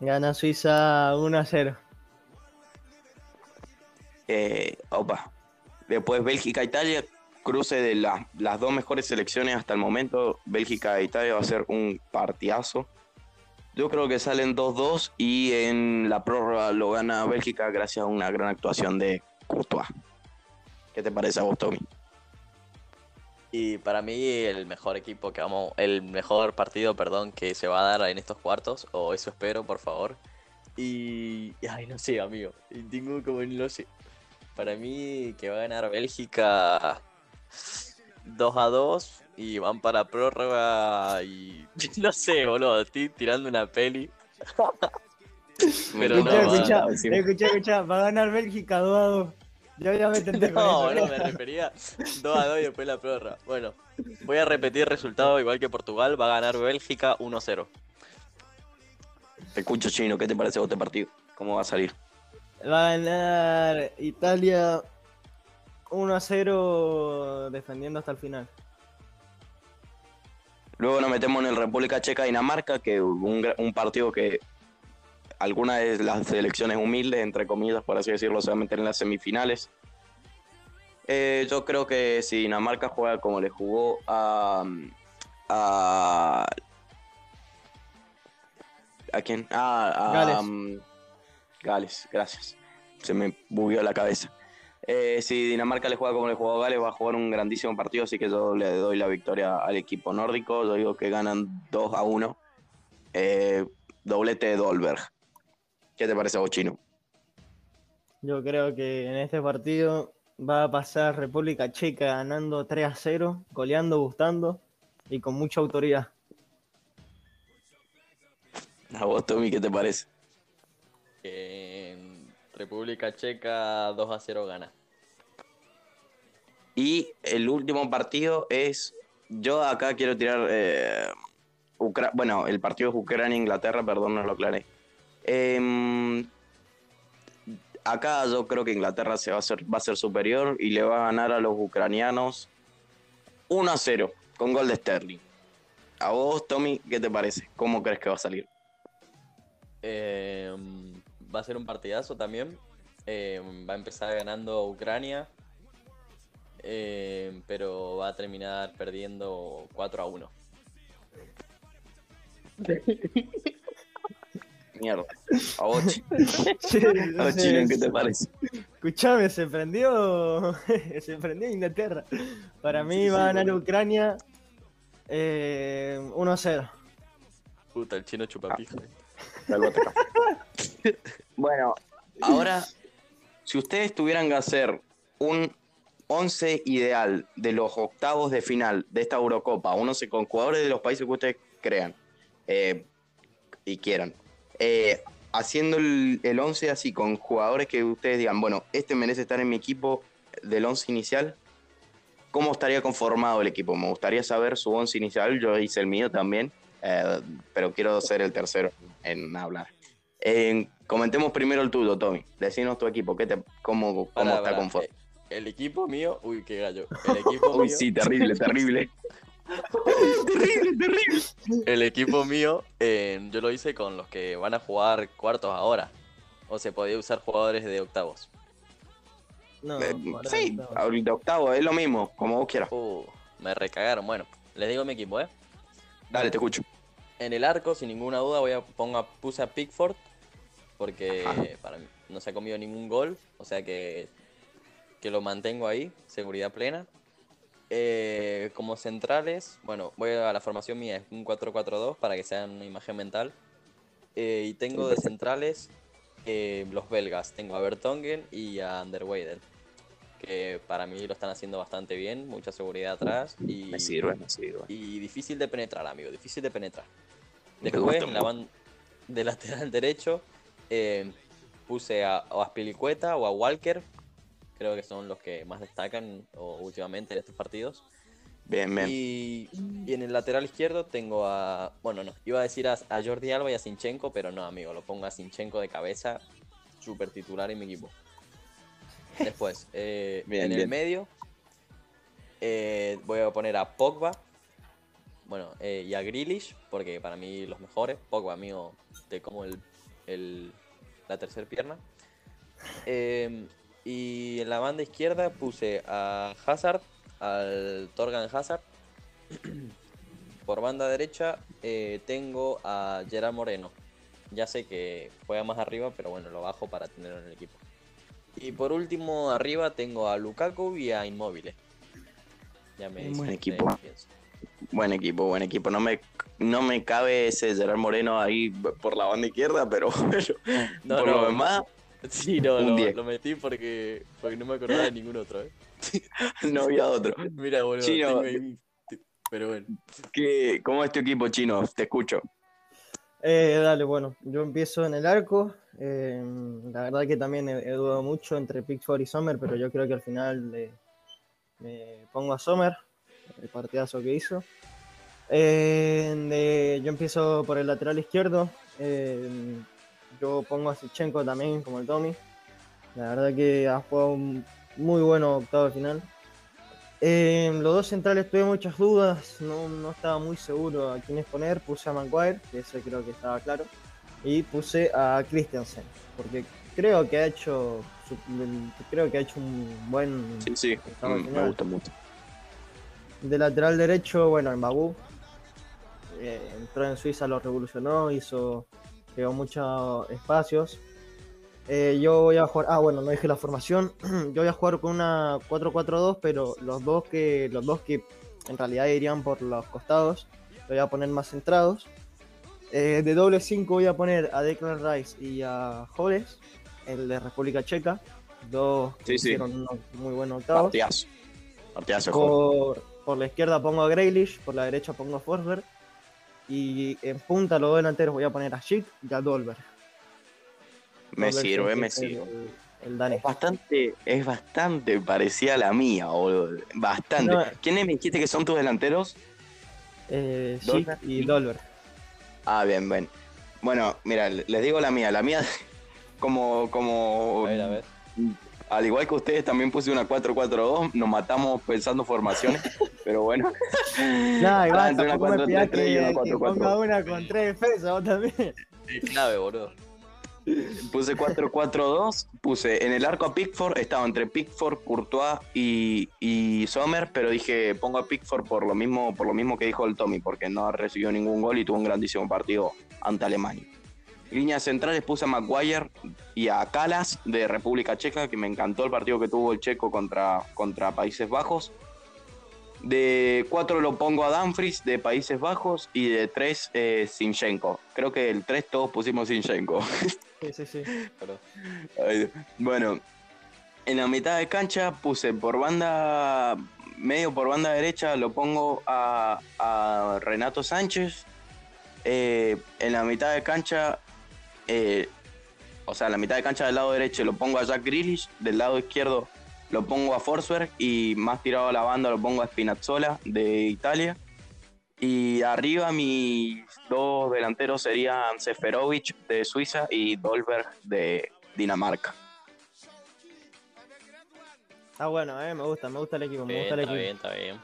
Gana Suiza 1 a 0. Eh, opa. Después Bélgica, Italia, cruce de la- las dos mejores selecciones hasta el momento. Bélgica e Italia va a ser un partidazo. Yo creo que salen 2-2 y en la prórroga lo gana Bélgica gracias a una gran actuación de Courtois. ¿Qué te parece a vos, Tommy? Y para mí el mejor equipo que vamos, el mejor partido, perdón, que se va a dar en estos cuartos, o eso espero, por favor. Y, ay, no sé, amigo, tengo como no sé. Para mí que va a ganar Bélgica 2 a 2 y van para prórroga y no sé, boludo, estoy tirando una peli. Pero no, escucha, va- escucha, encima. escucha, escucha, va a ganar Bélgica 2 a 2. Yo ya me con No, eso. no, me refería 2 a 2 y después la prórroga. Bueno, voy a repetir el resultado igual que Portugal, va a ganar Bélgica 1 a 0. Te escucho, Chino, ¿qué te parece a vos este partido? ¿Cómo va a salir? Va a ganar Italia 1 a 0 defendiendo hasta el final. Luego nos metemos en el República Checa Dinamarca, que un, un partido que algunas de las selecciones humildes, entre comillas, por así decirlo, se va a meter en las semifinales. Eh, yo creo que si Dinamarca juega como le jugó a. a. ¿A quién? Ah, a. Gales. um, Gales, gracias. Se me bugueó la cabeza. Eh, si Dinamarca le juega como le jugó a Gales, va a jugar un grandísimo partido, así que yo le doy la victoria al equipo nórdico. Yo digo que ganan 2 a 1. Eh, doblete de Dolberg. ¿Qué te parece a vos, Chino? Yo creo que en este partido va a pasar República Checa ganando 3 a 0, goleando, gustando y con mucha autoridad. A vos, Tommy, ¿qué te parece? En República Checa 2 a 0 gana. Y el último partido es. Yo acá quiero tirar. eh, bueno, el partido es Ucrania-Inglaterra, perdón, no lo aclaré. Em, acá yo creo que Inglaterra se va a, ser, va a ser superior y le va a ganar a los ucranianos 1 a 0 con gol de Sterling. A vos, Tommy, ¿qué te parece? ¿Cómo crees que va a salir? Eh, va a ser un partidazo también. Eh, va a empezar ganando Ucrania. Eh, pero va a terminar perdiendo 4 a 1. Mierda. A vos, Sí, a vos, Chino, ¿qué te parece? Escuchame, se prendió, se prendió Inglaterra. Para mí va a ganar Ucrania eh, 1 a 0. Puta, el chino chupapija. Bueno, ahora, si ustedes tuvieran que hacer un 11 ideal de los octavos de final de esta Eurocopa, un 11 con jugadores de los países que ustedes crean eh, y quieran, eh, haciendo el, el 11 así, con jugadores que ustedes digan, bueno, este merece estar en mi equipo del 11 inicial, ¿cómo estaría conformado el equipo? Me gustaría saber su 11 inicial, yo hice el mío también, eh, pero quiero ser el tercero en hablar. Eh, comentemos primero el tuyo, Tommy. Decinos tu equipo, ¿qué te, ¿cómo, cómo está pará, conforme? El equipo mío, uy, qué gallo. El equipo Uy, mío, sí, terrible, terrible. terrible, terrible. el equipo mío, eh, yo lo hice con los que van a jugar cuartos ahora. O se podía usar jugadores de octavos. No, Eh, sí, no. ahorita octavo, es lo mismo, como vos quieras. Uh, me recagaron. Bueno, les digo mi equipo, ¿eh? Dale, te escucho. En el arco, sin ninguna duda, voy a ponga, puse a Pickford. Porque para mí no se ha comido ningún gol. O sea que, que lo mantengo ahí, seguridad plena. Eh, como centrales, bueno, voy a la formación mía, es un 4-4-2 para que sean una imagen mental. Eh, y tengo de centrales eh, los belgas. Tengo a Bertongen y a Underweider. Que para mí lo están haciendo bastante bien, mucha seguridad atrás. Y, Me sirve, me sirve. y difícil de penetrar, amigo, difícil de penetrar. Después, en la banda de lateral derecho, puse a, o a Spilicueta o a Walker. Creo que son los que más destacan o, últimamente en estos partidos. Bien, bien. Y, y en el lateral izquierdo tengo a. Bueno, no, iba a decir a, a Jordi Alba y a Sinchenko, pero no, amigo, lo pongo a Sinchenko de cabeza, súper titular en mi equipo. Después, eh, Bien, en el medio, eh, voy a poner a Pogba, bueno, eh, y a Grealish, porque para mí los mejores. Pogba, amigo, de como el, el- la tercera pierna. Eh, y en la banda izquierda puse a Hazard, al Torgan Hazard. Por banda derecha eh, tengo a Gerard Moreno. Ya sé que juega más arriba, pero bueno, lo bajo para tenerlo en el equipo. Y por último, arriba tengo a Lukaku y a Inmóvil. Ya me buen equipo. Buen equipo, buen equipo. No me, no me cabe ese Gerard Moreno ahí por la banda izquierda, pero bueno, No, por no. lo demás, Sí, no, lo, 10. lo metí porque, porque no me acordaba de ningún otro, ¿eh? no había otro. Mira, boludo, Chino. tengo Pero bueno. ¿Qué, ¿Cómo es tu equipo chino? Te escucho. Eh, dale, bueno, yo empiezo en el arco. eh, la verdad que también he, he dudado mucho entre Pickford y Sommer, pero yo creo que al final le, me pongo a Sommer, el partidazo que hizo. Eh, de- yo empiezo por el lateral izquierdo. Yo pongo a Sichenko también, como el Tommy. La verdad que ha jugado un muy bueno octavo de final. Eh, los dos centrales tuve muchas dudas, no, no estaba muy seguro a quiénes poner. Puse a Maguire, que ese creo que estaba claro, y puse a Christensen, porque creo que ha hecho, creo que ha hecho un buen Sí, sí. Mm, me gusta mucho. De lateral derecho, bueno, en Babú. eh, entró en Suiza, lo revolucionó, hizo, creó muchos espacios. Eh, yo voy a jugar, ah, bueno, no dije la formación. yo voy a jugar con una 4-4-2, pero los dos que, los dos que en realidad irían por los costados, lo voy a poner más centrados. Eh, de doble 5 voy a poner a Declan Rice y a Joles, el de República Checa. Dos que Sí, sí. hicieron unos muy buenos octavos. Partidazo. Por, por la izquierda pongo a Grealish, por la derecha pongo a Forsberg. Y en punta, los dos delanteros, voy a poner a Schick y a Dolberg. Me Dolberg sirve, es me sirve. El, el danés. Es bastante, es bastante parecida a la mía, boludo. Bastante. No. ¿Quiénes me dijiste que son tus delanteros? Eh, Dolberg y- Dolberg. Ah, bien, bien. Bueno, mira, les digo la mía. La mía, como, como A ver, a ver. Al igual que ustedes, también puse una 4-4-2. Nos matamos pensando formaciones, pero bueno. Basta, entre una tampoco me 4-3-3 pidas y una que, que 4-4-2. ponga una con tres defensas, vos también. Es clave, boludo. Puse 4-4-2, puse en el arco a Pickford, estaba entre Pickford, Courtois y, y Sommer, pero dije pongo a Pickford por lo mismo, por lo mismo que dijo el Tommy, porque no recibió ningún gol y tuvo un grandísimo partido ante Alemania. Líneas centrales puse a Maguire y a Calas de República Checa, que me encantó el partido que tuvo el checo contra, contra Países Bajos. De 4 lo pongo a Danfries de Países Bajos y de 3 eh, Sinchenko. Creo que el 3 todos pusimos Sinchenko. Sí, sí, sí. Ay, bueno, en la mitad de cancha puse por banda, medio por banda derecha, lo pongo a, a Renato Sánchez. Eh, en la mitad de cancha, eh, o sea, la mitad de cancha del lado derecho lo pongo a Jack Grealish, del lado izquierdo lo pongo a Forsberg y más tirado a la banda lo pongo a Spinazzola de Italia. Y arriba mis dos delanteros serían Seferovic de Suiza y Dolberg de Dinamarca. Está bueno, eh, me gusta, me gusta el equipo, me gusta el está equipo. bien, está bien.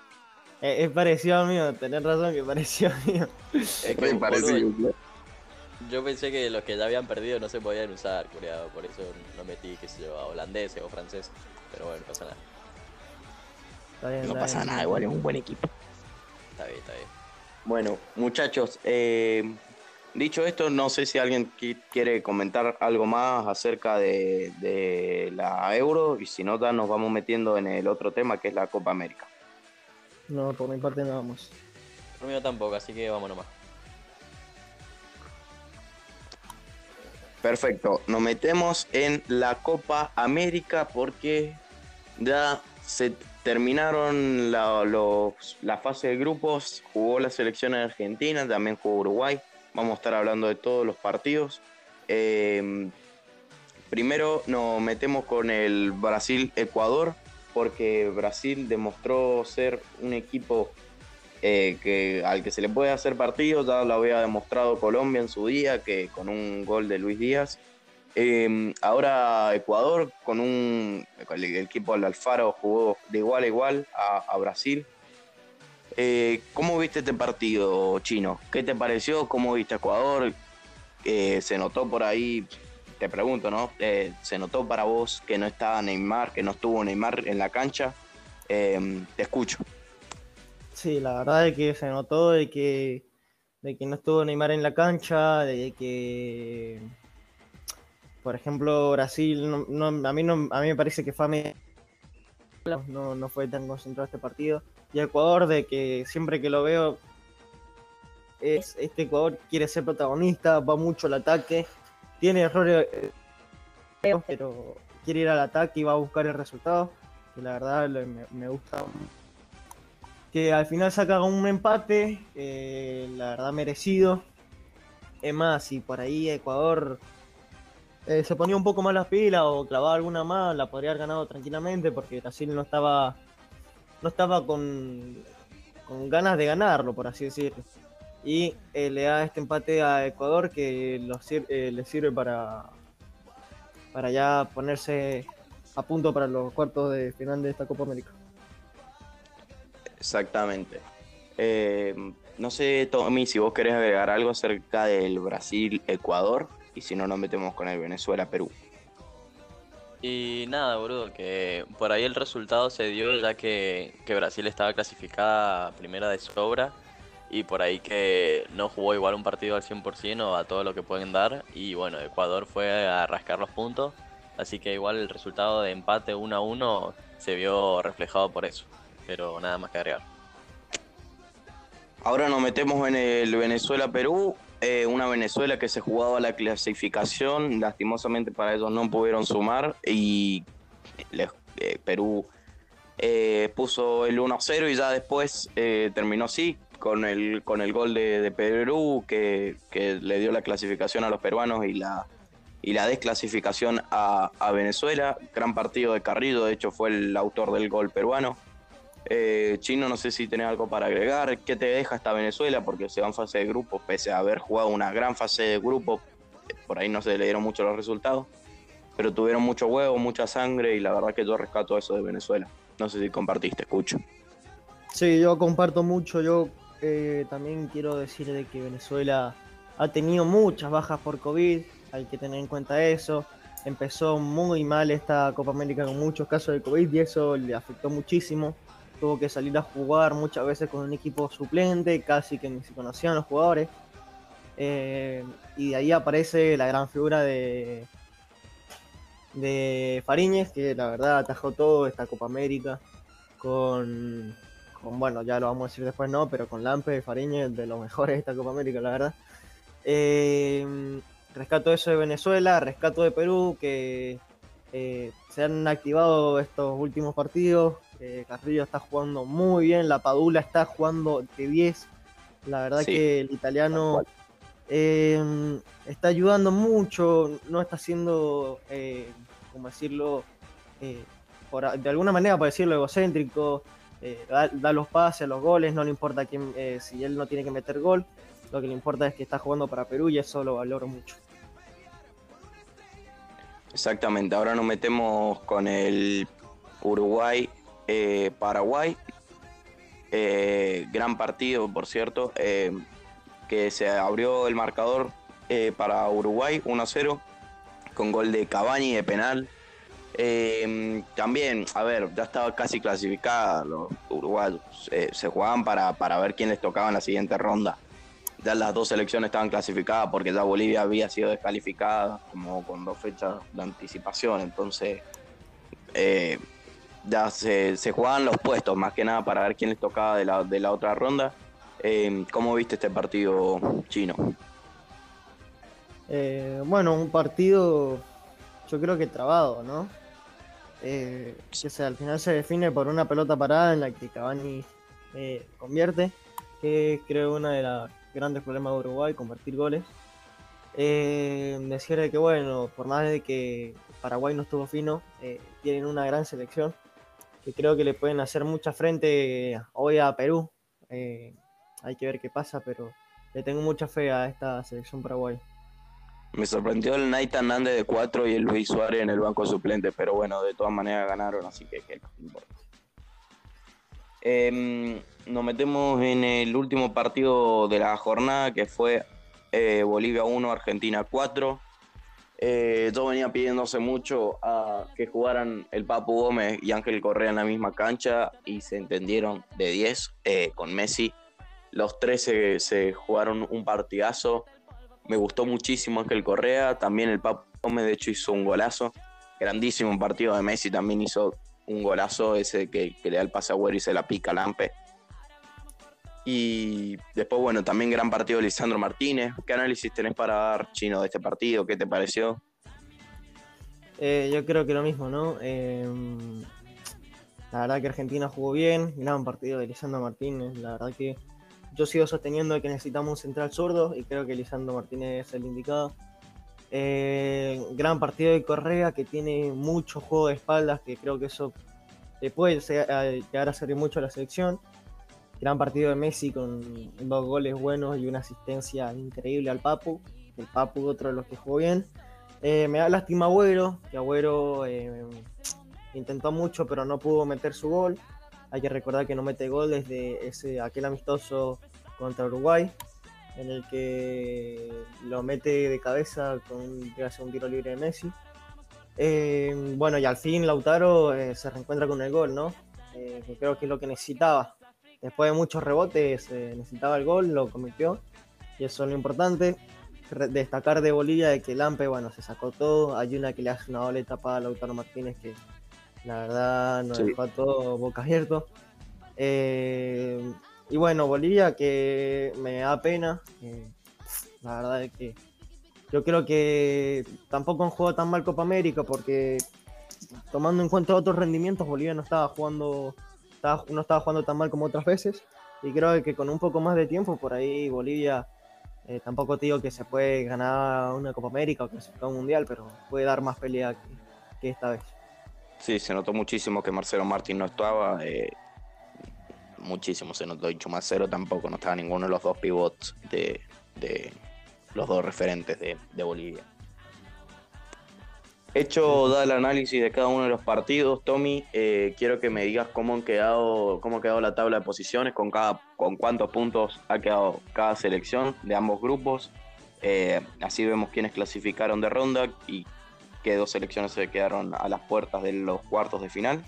Eh, es parecido al mío, tenés razón que pareció mío. Es que que parecido. Yo pensé que los que ya habían perdido no se podían usar, curiado, por eso no metí, qué sé yo, a holandeses o franceses. Pero bueno, no pasa nada. Está bien, No está pasa bien. nada, igual es un buen equipo. Está bien, está bien. Bueno, muchachos, eh, dicho esto, no sé si alguien qui- quiere comentar algo más acerca de, de la Euro y si no, nos vamos metiendo en el otro tema que es la Copa América. No, por mi parte no vamos. Por mí no tampoco, así que vamos nomás. Perfecto, nos metemos en la Copa América porque ya se terminaron la, los- la fase de grupos, jugó la selección argentina, también jugó Uruguay, vamos a estar hablando de todos los partidos. Eh, primero nos metemos con el Brasil-Ecuador porque Brasil demostró ser un equipo eh, que, al que se le puede hacer partido, ya lo había demostrado Colombia en su día, que con un gol de Luis Díaz. Eh, ahora Ecuador con un el, equipo del Alfaro jugó de igual a igual a, Brasil. Eh, ¿Cómo viste este partido, Chino? ¿Qué te pareció? ¿Cómo viste a Ecuador? Eh, se notó por ahí, te pregunto, ¿no? ¿Se notó para vos que no estaba Neymar, que no estuvo Neymar en la cancha? Eh, te escucho. Sí, la verdad es que se notó de que, de que no estuvo Neymar en la cancha, de que, por ejemplo, Brasil, no, no- a, mí no, a mí me parece que fue a no, no fue tan concentrado este partido. Y Ecuador, de que siempre que lo veo, es este Ecuador quiere ser protagonista, va mucho al ataque, tiene errores, pero quiere ir al ataque y va a buscar el resultado. Que la verdad me, me gusta que al final saca un empate, eh, la verdad merecido. Es más, si por ahí Ecuador eh, se ponía un poco más las pilas o clavaba alguna más, la podría haber ganado tranquilamente porque Brasil no estaba no estaba con, con ganas de ganarlo, por así decirlo. Y eh, le da este empate a Ecuador que le sirve para, para ya ponerse a punto para los cuartos de final de esta Copa América. Exactamente. Eh, no sé, Tommy, si vos querés agregar algo acerca del Brasil-Ecuador y si no, nos metemos con el Venezuela-Perú. Y nada, boludo, que por ahí el resultado se dio ya que, que Brasil estaba clasificada primera de sobra y por ahí que no jugó igual un partido al 100% o a todo lo que pueden dar y bueno, Ecuador fue a rascar los puntos, así que igual el resultado de empate 1 a 1 se vio reflejado por eso, pero nada más que agregar. Ahora nos metemos en el Venezuela-Perú, eh, una Venezuela que se jugaba la clasificación, lastimosamente para ellos no pudieron sumar y eh, Perú eh, puso el 1-0 y ya después eh, terminó así, con el, con el gol de, Perú que, que le dio la clasificación a los peruanos y la, y la desclasificación a Venezuela. Gran partido de Carrillo, de hecho fue el autor del gol peruano. Eh, Chino, no sé si tenés algo para agregar. ¿Qué te deja esta Venezuela? Porque se va en fase de grupo, pese a haber jugado una gran fase de grupo. Por ahí no se le dieron mucho los resultados. Pero tuvieron mucho huevo, mucha sangre y la verdad que yo rescato eso de Venezuela. No sé si compartiste, escucho. Sí, yo comparto mucho. Yo eh, también quiero decir de que Venezuela ha tenido muchas bajas por COVID. Hay que tener en cuenta eso. Empezó muy mal esta Copa América con muchos casos de COVID y eso le afectó muchísimo. Tuvo que salir a jugar muchas veces con un equipo suplente, casi que ni se conocían los jugadores. Eh, y de ahí aparece la gran figura de, de Fariñez, que la verdad atajó todo esta Copa América con, bueno, ya lo vamos a decir después, no, pero con Lampe, Fariñez, de los mejores de esta Copa América, la verdad. Eh, rescato eso de Venezuela, rescato de Perú, que eh, se han activado estos últimos partidos. Eh, Carrillo está jugando muy bien, la Padula está jugando de 10. La verdad que el italiano eh, está ayudando mucho, no está haciendo, como decirlo, de alguna manera, por decirlo, egocéntrico. Da, los pases, los goles, no le importa quién, si él no tiene que meter gol. Lo que le importa es que está jugando para Perú y eso lo valoro mucho. Exactamente, ahora nos metemos con el Uruguay-Paraguay. Eh, eh, gran partido, por cierto, eh, que se abrió el marcador para Uruguay 1-0 con gol de Cabañi de penal. también, a ver, ya estaba casi clasificada los uruguayos. se jugaban para, para ver quién les tocaba en la siguiente ronda ya las dos selecciones estaban clasificadas porque ya Bolivia había sido descalificada como con dos fechas de anticipación, entonces eh, ya se, se, jugaban los puestos más que nada para ver quién les tocaba de la, de la otra ronda. Eh, ¿Cómo viste este partido chino? Eh, bueno, un partido yo creo que trabado, ¿no? que sea, al final se define por una pelota parada en la que Cavani convierte, que creo una de las grandes problemas de Uruguay, convertir goles. Eh, decirle que, bueno, por más de que Paraguay no estuvo fino, eh, tienen una gran selección que creo que le pueden hacer mucha frente hoy a Perú. Eh, hay que ver qué pasa, pero le tengo mucha fe a esta selección paraguay. Me sorprendió el Nathan Nández de 4 y el Luis Suárez en el banco suplente, pero bueno, de todas maneras ganaron, así que, no importa. Eh, nos metemos en el último partido de la jornada que fue eh, Bolivia 1, Argentina 4. Eh, yo venía pidiéndose mucho a que jugaran el Papu Gómez y Ángel Correa en la misma cancha y se entendieron de 10 eh, con Messi. Los tres se, jugaron un partidazo. Me gustó muchísimo Ángel Correa, también el Papu Gómez de hecho hizo un golazo. Grandísimo partido de Messi, también hizo un golazo ese que, le da el pase a y se la pica Lampe. Y después, bueno, también gran partido de Lisandro Martínez. ¿Qué análisis tenés para dar, Chino, de este partido? ¿Qué te pareció? Eh, yo creo que lo mismo, ¿no? Em, la verdad que Argentina jugó bien, gran partido de Lisandro Martínez. La verdad que yo sigo sosteniendo que necesitamos un central zurdo y creo que Lisandro Martínez es el indicado. Eh, gran partido de Correa que tiene mucho juego de espaldas, que creo que eso le puede llegar a servir mucho a la selección. Gran partido de Messi con dos goles buenos y una asistencia increíble al Papu. El Papu, otro de los que jugó bien. Eh, me da lástima Agüero, que Agüero eh, intentó mucho pero no pudo meter su gol. Hay que recordar que no mete gol desde ese, aquel amistoso contra Uruguay, en el que lo mete de cabeza con un tiro libre de Messi. Eh, bueno, y al fin Lautaro se reencuentra con el gol, ¿no? creo que es lo que necesitaba Después de muchos rebotes eh, necesitaba el gol, lo cometió y eso es lo importante. destacar de Bolivia de que Lampe, bueno, se sacó todo. Hay una que le hace una boleta para Lautaro Martínez que la verdad nos dejó a todo boca abierto. Eh, y bueno, Bolivia que me da pena. Eh, la verdad es que yo creo que tampoco han jugado tan mal Copa América porque tomando en cuenta otros rendimientos, Bolivia no estaba jugando no estaba jugando tan mal como otras veces. Y creo que con un poco más de tiempo, por ahí Bolivia, eh, tampoco te digo que se puede ganar una Copa América o clasificar un Mundial, pero puede dar más pelea que, esta vez. Sí, se notó muchísimo que Marcelo Martín no estaba. Eh, muchísimo se notó. Y Chumacero tampoco, no estaba ninguno de los dos pivots de, los dos referentes de, de Bolivia. Hecho da el análisis de cada uno de los partidos, Tommy, eh, quiero que me digas cómo han quedado, cómo ha quedado la tabla de posiciones, con cada, con cuántos puntos ha quedado cada selección de ambos grupos. Eh, así vemos quiénes clasificaron de ronda y qué dos selecciones se quedaron a las puertas de los cuartos de final.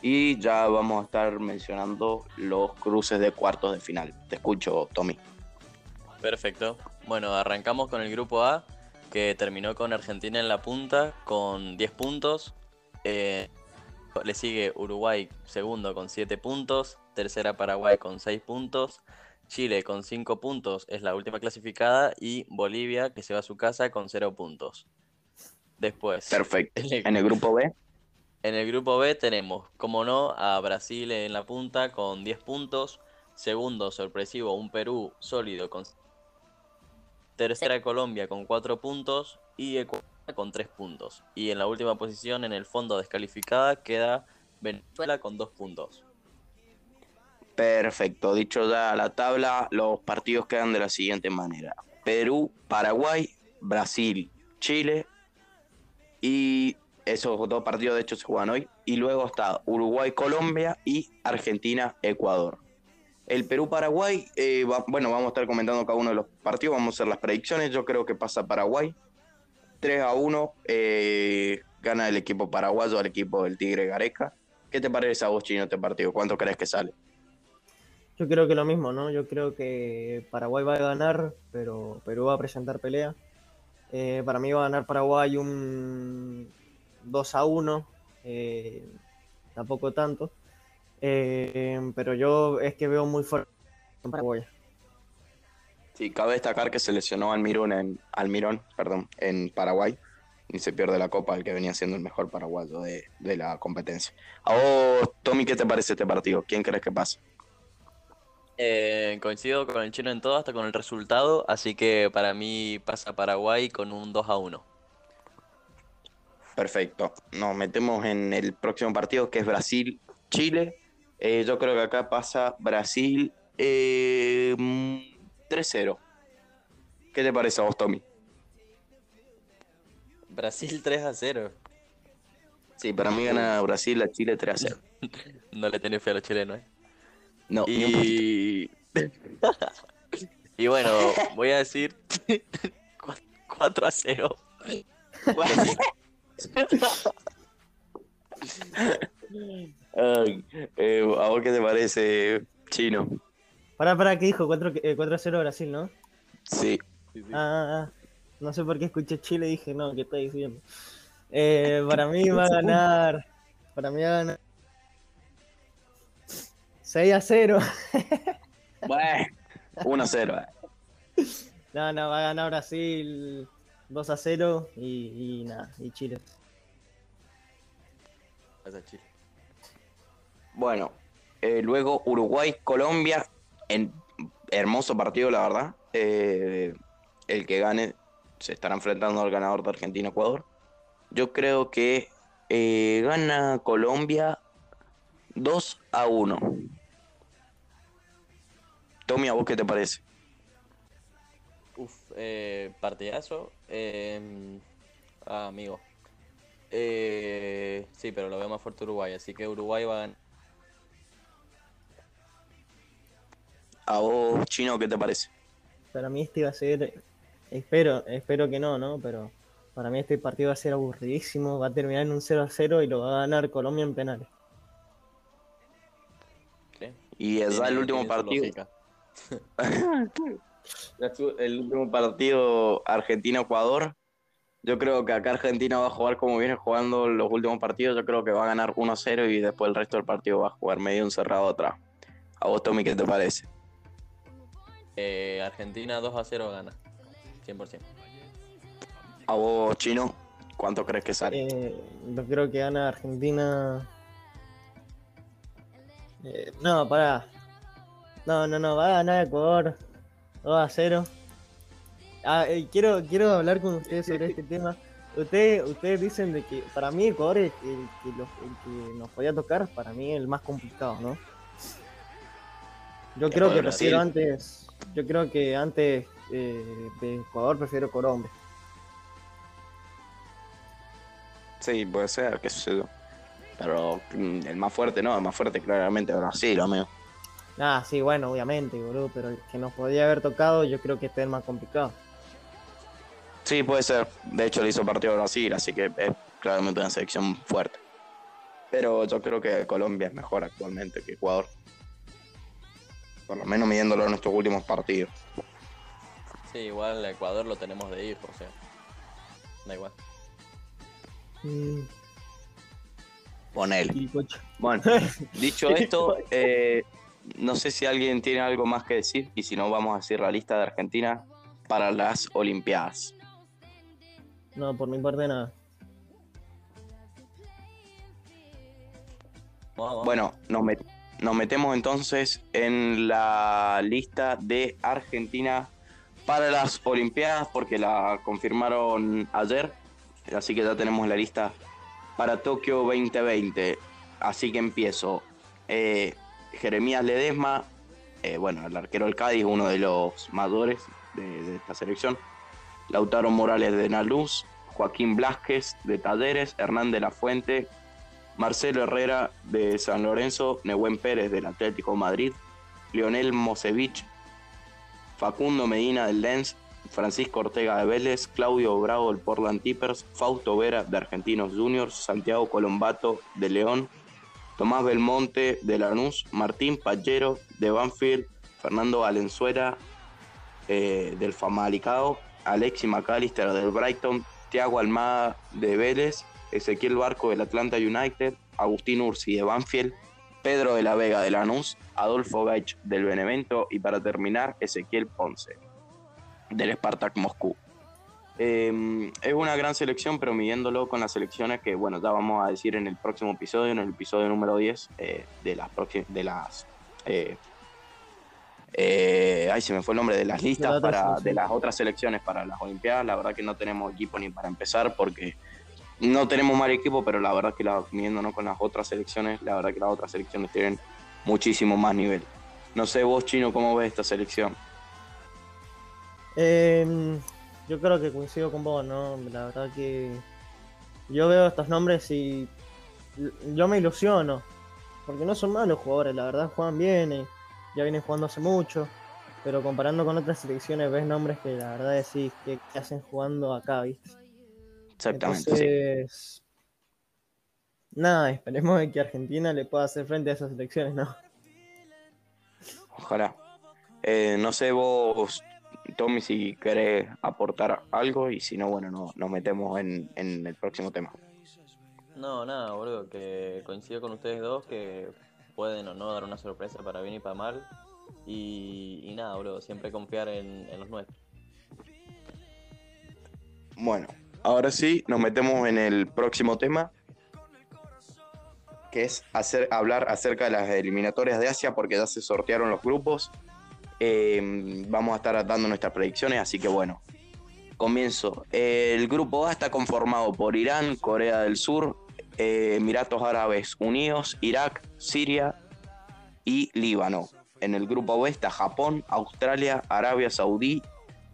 Y ya vamos a estar mencionando los cruces de cuartos de final. Te escucho, Tommy. Perfecto. Bueno, arrancamos con el grupo A que terminó con Argentina en la punta con 10 puntos. Eh, le sigue Uruguay segundo con 7 puntos. tercera Paraguay con 6 puntos, Chile con 5 puntos es la última clasificada y Bolivia que se va a su casa con 0 puntos. Después, Perfecto. en el, En el grupo B, en el grupo B tenemos, como no, a Brasil en la punta con 10 puntos, segundo sorpresivo un Perú sólido con tercera Colombia con 4 puntos y Ecuador con 3 puntos. Y en la última posición, en el fondo descalificada, queda Venezuela con 2 puntos. perfecto. Dicho ya la tabla, los partidos quedan de la siguiente manera. Perú, Paraguay, Brasil, Chile y esos dos partidos de hecho se juegan hoy. Y luego está Uruguay, Colombia y Argentina, Ecuador. El Perú-Paraguay, eh, bueno, vamos a estar comentando cada uno de los partidos, vamos a hacer las predicciones. Yo creo que pasa Paraguay. 3 a 1, eh, gana el equipo paraguayo al equipo del Tigre Gareca. ¿Qué te parece a vos, Chino, este partido? ¿Cuánto crees que sale? Yo creo que lo mismo, ¿no? Yo creo que Paraguay va a ganar, pero Perú va a presentar pelea. Eh, para mí va a ganar Paraguay un 2 a 1, eh, tampoco tanto. Eh, pero yo es que veo muy fuerte en Paraguay. Sí, cabe destacar que se lesionó Almirón en, Almirón, perdón, en Paraguay y se pierde la copa, el que venía siendo el mejor paraguayo de, de la competencia. A vos, Tommy, ¿qué te parece este partido? ¿Quién crees que pasa? Eh, coincido con el chino en todo, hasta con el resultado, así que para mí pasa Paraguay con un 2 a 1. Perfecto. Nos metemos en el próximo partido que es Brasil-Chile. Eh, yo creo que acá pasa Brasil eh, mm, 3-0. ¿Qué te parece a vos, Tommy? Brasil 3 a 0. Sí, para mí gana Brasil a Chile 3-0. No le tenés fe a los chilenos, ¿eh? No. Y... y bueno, voy a decir 4 a 0. Ay, eh, ¿A vos qué te parece, Chino? Para, para, ¿qué dijo? 4, eh, 4 a 0 Brasil, ¿no? Sí, Ah, ah, ah. No sé por qué escuché Chile y dije, no, ¿qué está diciendo? Eh, para mí va a ganar. Para mí va a ganar. 6 a 0. bueno, 1-0. eh. No, no, va a ganar Brasil 2 a 0 y, y nada, y Chile. Pasa Chile. Bueno, eh, luego Uruguay-Colombia, en hermoso partido, la verdad. Eh, el que gane se estará enfrentando al ganador de Argentina-Ecuador. Yo creo que eh, gana Colombia 2 a 1. Tommy, ¿a vos qué te parece? Eh, partidazo. Eh, ah, amigo. Eh, sí, pero lo veo más fuerte Uruguay, así que Uruguay va a ganar. ¿A vos, Chino, qué te parece? Para mí este va a ser. Espero, espero que no, ¿no? Pero para mí este partido va a ser aburridísimo. Va a terminar en un 0 a 0 y lo va a ganar Colombia en penales. Y es el último partido. El último partido Argentina-Ecuador. Yo creo que acá Argentina va a jugar como viene jugando los últimos partidos. Yo creo que va a ganar 1-0 y después el resto del partido va a jugar medio encerrado atrás. ¿A vos, Tommy, qué te parece? Eh, Argentina 2 a 0 gana. 100%. ¿A vos, Chino? ¿Cuánto crees que sale? Eh, yo creo que gana Argentina. Eh, no, pará. No, no, no, va a ganar Ecuador 2 a 0. Ah, eh, quiero, quiero hablar con ustedes sobre este tema. Ustedes, ustedes dicen de que para mí Ecuador es el que, los- el que nos podía tocar, para mí el más complicado, ¿no? Yo creo que prefiero antes, yo creo que antes eh, de Ecuador prefiero Colombia. Sí, puede ser, qué sé yo. Pero mm, el más fuerte no, el más fuerte claramente Brasil, amigo. Ah, sí, bueno, obviamente, boludo, pero el que nos podía haber tocado, yo creo que este es el más complicado. Sí, puede ser. De hecho, le hizo partido a Brasil, así que es claramente una selección fuerte. Pero yo creo que Colombia es mejor actualmente que Ecuador. Por lo menos midiéndolo en nuestros últimos partidos. Sí, igual Ecuador lo tenemos de hijo, o sea. Da igual. Mm, Ponele. Bueno, dicho esto, eh, no sé si alguien tiene algo más que decir y si no vamos a decir la lista de Argentina para las Olimpiadas. No, por mi parte nada. Bueno, nos, nos metemos entonces en la lista de Argentina para las Olimpiadas porque la confirmaron ayer, así que ya tenemos la lista para Tokio 2020. Así que empiezo. Eh, Jeremías Ledesma, eh, bueno, el arquero del Cádiz, uno de los mayores de, esta selección. Lautaro Morales de Naluz, Joaquín Blasquez de Talleres, Hernán de la Fuente, Marcelo Herrera de San Lorenzo, Nehuen Pérez del Atlético Madrid, Lionel Mosevich, Facundo Medina del Lens, Francisco Ortega de Vélez, Claudio Bravo del Portland Tippers, Fausto Vera de Argentinos Juniors, Santiago Colombato de León, Tomás Belmonte de Lanús, Martín Pallero de Banfield, Fernando Valenzuela eh, del Famalicao, Alexi McAllister del Brighton, Tiago Almada de Vélez, Ezequiel Barco del Atlanta United, Agustín Ursi de Banfield, Pedro de la Vega de Lanús, Adolfo Gaich del Benevento y para terminar Ezequiel Ponce del Spartak Moscú. Em, es una gran selección, pero midiéndolo con las selecciones que, bueno, ya vamos a decir en el próximo episodio, en el episodio número 10 eh, de las de las eh, eh, ay, se me fue el nombre de las listas para, de las otras selecciones para las Olimpiadas. La verdad que no tenemos equipo ni para empezar porque no tenemos mal equipo, pero la verdad que la, con las otras selecciones, la verdad que las otras selecciones tienen muchísimo más nivel. No sé vos, Chino, cómo ves esta selección. Eh, yo creo que coincido con vos, ¿no? La verdad que yo veo estos nombres y yo me ilusiono. Porque no son malos jugadores, la verdad juegan bien, y ya vienen jugando hace mucho. Pero comparando con otras selecciones ves nombres que la verdad decís que, hacen jugando acá, ¿viste? Exactamente. Entonces, Nada, esperemos que Argentina le pueda hacer frente a esas selecciones, ¿no? Ojalá. Eh, no sé vos, Tommy, si querés aportar algo y si no, bueno, no, nos metemos en, el próximo tema. No, nada, boludo, que coincido con ustedes dos que pueden o no dar una sorpresa para bien y para mal. Y, nada, boludo, siempre confiar en, los nuestros. Bueno, ahora sí, nos metemos en el próximo tema, que es hacer, hablar acerca de las eliminatorias de Asia, porque ya se sortearon los grupos eh, vamos a estar dando nuestras predicciones, así que bueno, comienzo. El grupo A está conformado por Irán, Corea del Sur, eh, Emiratos Árabes Unidos, Irak, Siria y Líbano. En el grupo B está Japón, Australia, Arabia Saudí,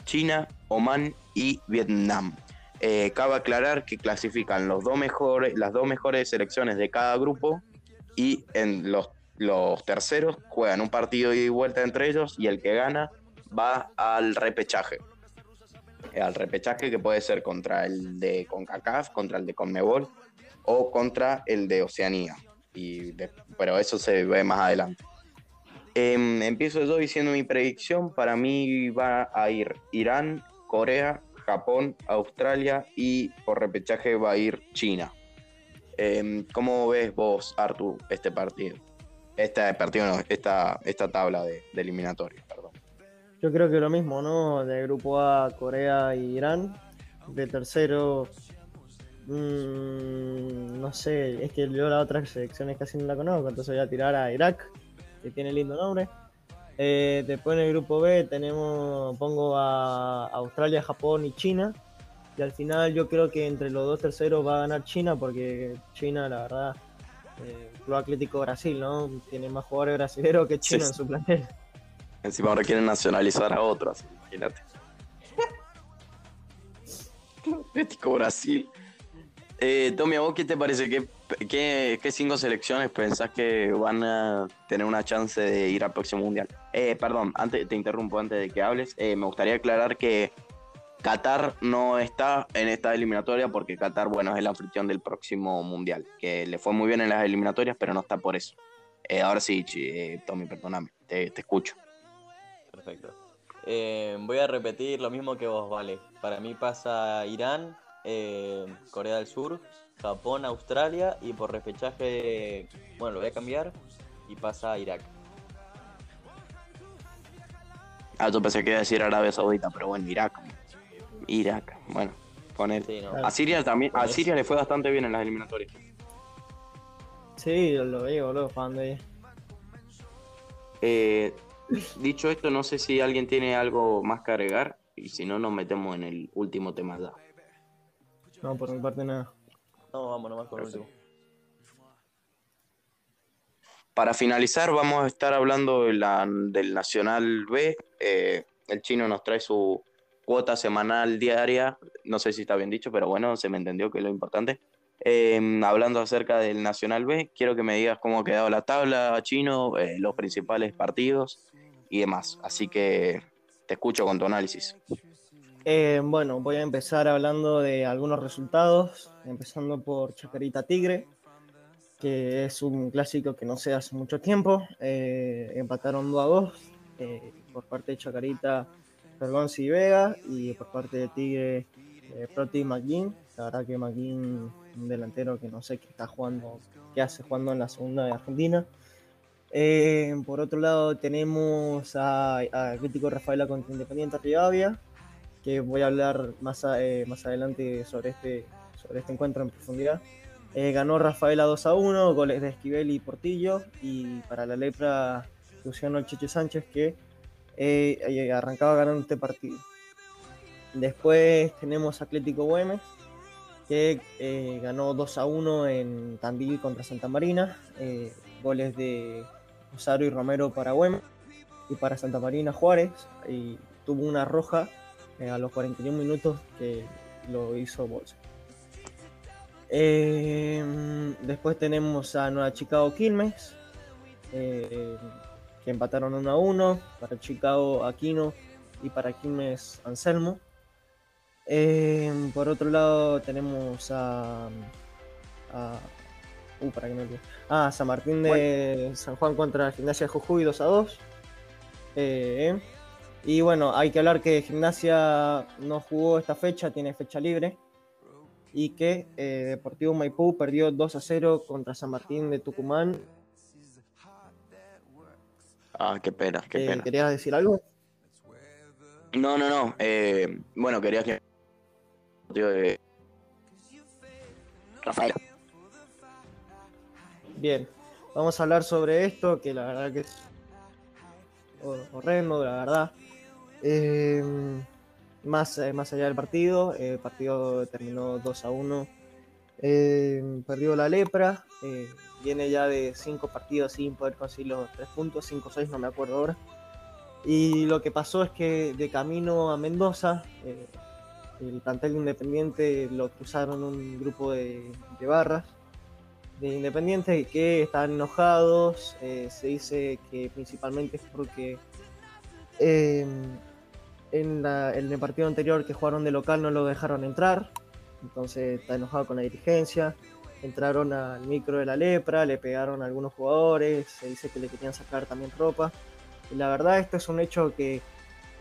China, Omán y Vietnam. Eh, cabe aclarar que clasifican los dos mejores, las dos mejores selecciones de cada grupo y en los terceros juegan un partido y vuelta entre ellos y el que gana va al repechaje. Al repechaje que puede ser contra el de CONCACAF, contra el de CONMEBOL o contra el de Oceanía. Y pero eso se ve más adelante. Em, empiezo yo diciendo mi predicción. Para mí va a ir Irán, Corea, Japón, Australia y por repechaje va a ir China. Em, ¿Cómo ves vos, Artu, este partido? Esta partido esta, esta tabla de, eliminatoria, perdón. Yo creo que lo mismo, ¿no? De grupo A, Corea y Irán. De tercero, mmm, no sé, es que yo las otras selecciones casi no la conozco, entonces voy a tirar a Irak, que tiene lindo nombre. Eh, después en el grupo B tenemos, pongo a Australia, Japón y China. Y al final yo creo que entre los dos terceros va a ganar China porque China la verdad eh, Club Atlético Brasil, ¿no? Tiene más jugadores brasileños que chinos en su plantel. Encima ahora quieren nacionalizar a otros, imagínate. Atlético Brasil. Eh, Tommy, ¿a vos qué te parece? ¿Qué, qué, cinco selecciones pensás que van a tener una chance de ir al próximo mundial? Eh, perdón, antes te interrumpo antes de que hables. Eh, me gustaría aclarar que Qatar no está en esta eliminatoria porque Qatar, bueno, es el anfitrión del próximo mundial, que le fue muy bien en las eliminatorias, pero no está por eso. Eh, ahora sí, Tommy, perdóname, te, escucho. Perfecto. Voy a repetir lo mismo que vos, vale. Para mí pasa Irán, Corea del Sur, Japón, Australia y por repechaje, bueno, lo voy a cambiar y pasa Irak. Ah, yo pensé que iba a decir Arabia Saudita, pero bueno, Irak. Irak, bueno, poner. Sí, no. A Siria también, a Siria le fue bastante bien en las eliminatorias. Sí, lo veo, boludo, jugando ahí. Eh, dicho esto, no sé si alguien tiene algo más que agregar y si no, nos metemos en el último tema ya. No, por mi parte nada. No, vamos nomás con último. Para finalizar, vamos a estar hablando de la- del Nacional B. Eh, el chino nos trae su cuota semanal diaria. No sé si está bien dicho, pero bueno, se me entendió que es lo importante. Eh, hablando acerca del Nacional B, quiero que me digas cómo ha quedado la tabla, chino, eh, los principales partidos y demás. Así que te escucho con tu análisis. Eh, bueno, voy a empezar hablando de algunos resultados, empezando por Chacarita Tigre, que es un clásico que no se hace mucho tiempo. Eh, empataron 2 a 2 eh, por parte de Chacarita, Fergonzi y Vega, y por parte de Tigre, Proti McGinn. La verdad que McGinn, un delantero que no sé qué está jugando, qué hace jugando en la segunda de Argentina. Por otro lado tenemos a, a Atlético Rafaela contra Independiente Rivadavia, que voy a hablar más, eh, más adelante sobre este, sobre este encuentro en profundidad. Eh, ganó Rafaela 2 a 1, goles de Esquivel y Portillo, y para la lepra Luciano Cheche Sánchez, que eh, arrancaba ganando este partido. Después tenemos Atlético Güemes, que eh, ganó 2 a 1 en Tandil contra Santa Marina, goles de Rosario y Romero para Güemes, y para Santa Marina Juárez, y tuvo una roja eh, a los 41 minutos que lo hizo Bolsa. Eh, después tenemos a Nueva Chicago Quilmes, eh, que empataron 1 a 1, para Chicago Aquino y para Quilmes Anselmo. Eh, por otro lado tenemos a, a uh, para que no olvide. Ah, San Martín de San Juan contra Gimnasia de Jujuy 2 a 2. Eh, y bueno, hay que hablar que Gimnasia no jugó esta fecha, tiene fecha libre. Y que eh, Deportivo Maipú perdió 2 a 0 contra San Martín de Tucumán. Ah, qué pena, qué Eh, pena. ¿Querías decir algo? No, no, no. eh, bueno, quería que. De- Rafael. Bien, vamos a hablar sobre esto, que la verdad que es hor- horrendo, la verdad. Eh, más, eh, más allá del partido, el partido terminó 2 a 1. Eh, perdió la lepra, eh, viene ya de 5 partidos sin poder conseguir los 3 puntos, 5 o 6, no me acuerdo ahora. Y lo que pasó es que de camino a Mendoza, eh, el plantel de Independiente lo cruzaron un grupo de, de barras de Independiente que están enojados. se dice que principalmente es porque eh, en, la- en el partido anterior que jugaron de local no lo dejaron entrar. Entonces está enojado con la dirigencia. Entraron al micro de la lepra, le pegaron a algunos jugadores. Se dice que le querían sacar también ropa. Y la verdad, esto es un hecho que,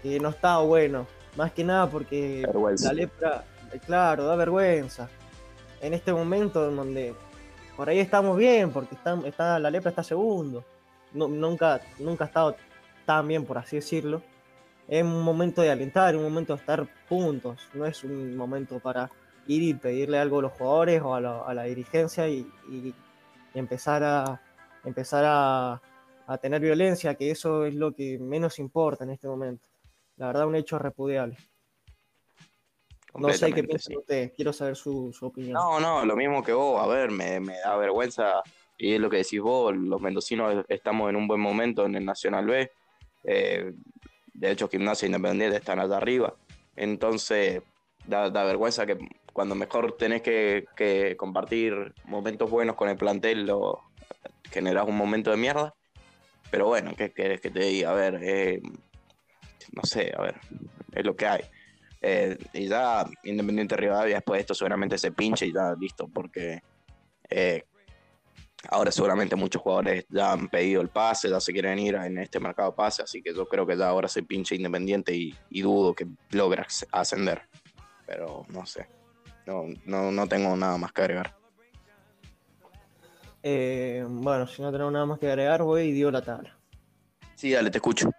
que no está bueno. Más que nada porque Vergüenza. la lepra, claro, da vergüenza. En este momento en donde por ahí estamos bien, porque está, está, la lepra está segundo. No- nunca, nunca ha estado tan bien, por así decirlo. Es un momento de alentar, un momento de estar puntos. No es un momento para ir y pedirle algo a los jugadores o a la, a la dirigencia y, y- y empezar a empezar a, a tener violencia, que eso es lo que menos importa en este momento. La verdad, un hecho repudiable. No sé qué piensan sí. ustedes, quiero saber su, su opinión. No, no, lo mismo que vos. A ver, me, me da vergüenza. Y es lo que decís vos, los mendocinos estamos en un buen momento en el Nacional B. Eh, de hecho, Gimnasia Independiente están allá arriba. Entonces, da, da vergüenza que cuando mejor tenés que, que compartir momentos buenos con el plantel, lo generás un momento de mierda. Pero bueno, ¿qué querés que te diga? A ver, eh, no sé, a ver, es lo que hay. Eh, y ya Independiente Rivadavia después de esto seguramente se pinche y ya listo, porque eh, ahora seguramente muchos jugadores ya han pedido el pase, ya se quieren ir en este mercado de pase, así que yo creo que ya ahora se pinche Independiente y, y dudo que logre ac- ascender. Pero no sé, no, no, no tengo nada más que agregar. Eh, bueno, si no tenemos nada más que agregar, voy y dio la tabla. Sí, dale, te escucho.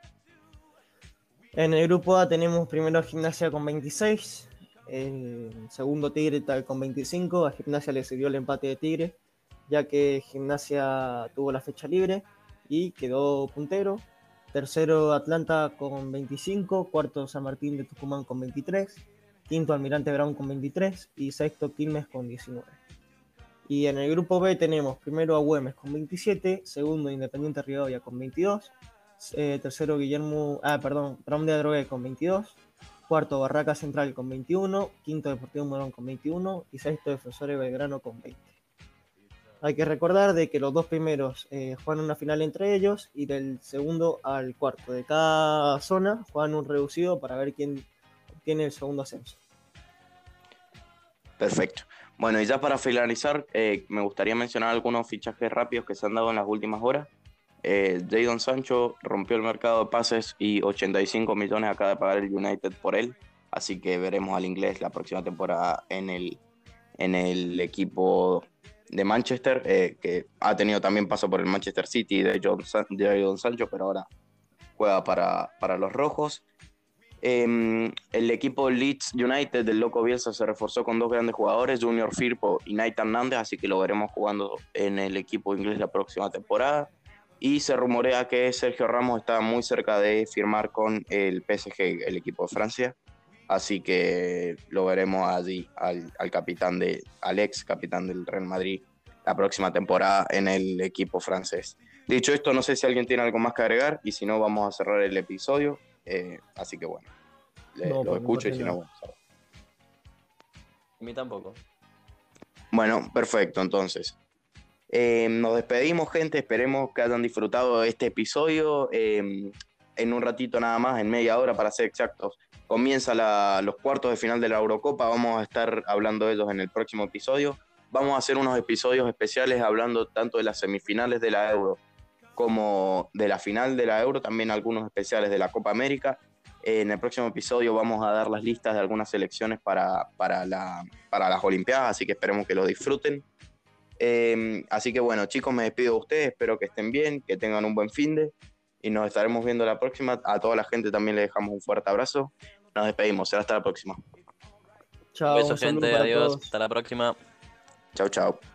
En el grupo A tenemos primero a Gimnasia con 26, eh, segundo Tigre tal con 25, a Gimnasia le sirvió el empate de Tigre, ya que Gimnasia tuvo la fecha libre y quedó puntero. Tercero Atlanta con 25, cuarto San Martín de Tucumán con 23, quinto Almirante Brown con 23 y sexto Quilmes con 19. Y en el grupo B tenemos primero a Güemes con 27, segundo Independiente Rivadavia con 22, eh, tercero Guillermo, ah, perdón, Brown de Adrogué con 22, cuarto Barraca Central con 21, quinto Deportivo Morón con 21 y sexto Defensores Belgrano con 20. Hay que recordar de que los dos primeros eh, juegan una final entre ellos y del segundo al cuarto de cada zona juegan un reducido para ver quién obtiene el segundo ascenso. Perfecto. Bueno, y ya para finalizar, eh, me gustaría mencionar algunos fichajes rápidos que se han dado en las últimas horas. Eh, Sancho rompió el mercado de pases y 85 millones acaba de pagar el United por él. Así que veremos al inglés la próxima temporada en el, en el equipo de Manchester, eh, que ha tenido también paso por el Manchester City de Jadon Sancho, pero ahora juega para, para los rojos. Em, el equipo Leeds United del Loco Bielsa se reforzó con dos grandes jugadores, Junior Firpo y Nathan Hernández, así que lo veremos jugando en el equipo inglés la próxima temporada y se rumorea que Sergio Ramos está muy cerca de firmar con el PSG, el equipo de Francia. Así que lo veremos allí al, capitán de, al ex capitán del Real Madrid la próxima temporada en el equipo francés. Dicho esto, no sé si alguien tiene algo más que agregar y si no, vamos a cerrar el episodio. Eh, así que bueno, lo pues, escucho y si no, bueno. A mí tampoco. Bueno, perfecto, entonces. Eh, nos despedimos, gente. Esperemos que hayan disfrutado este episodio. Eh, en un ratito nada más, en media hora para ser exactos, comienza los cuartos de final de la Eurocopa. Vamos a estar hablando de ellos en el próximo episodio. Vamos a hacer unos episodios especiales hablando tanto de las semifinales de la Euro como de la final de la Euro, también algunos especiales de la Copa América. En el próximo episodio vamos a dar las listas de algunas selecciones para, para, la, para las Olimpiadas, así que esperemos que lo disfruten. Em, así que bueno, chicos, me despido de ustedes, espero que estén bien, que tengan un buen fin de y nos estaremos viendo la próxima. A toda la gente también le dejamos un fuerte abrazo. Nos despedimos, será hasta la próxima. Chao. Besos, gente, adiós, hasta la próxima. Chao, chao.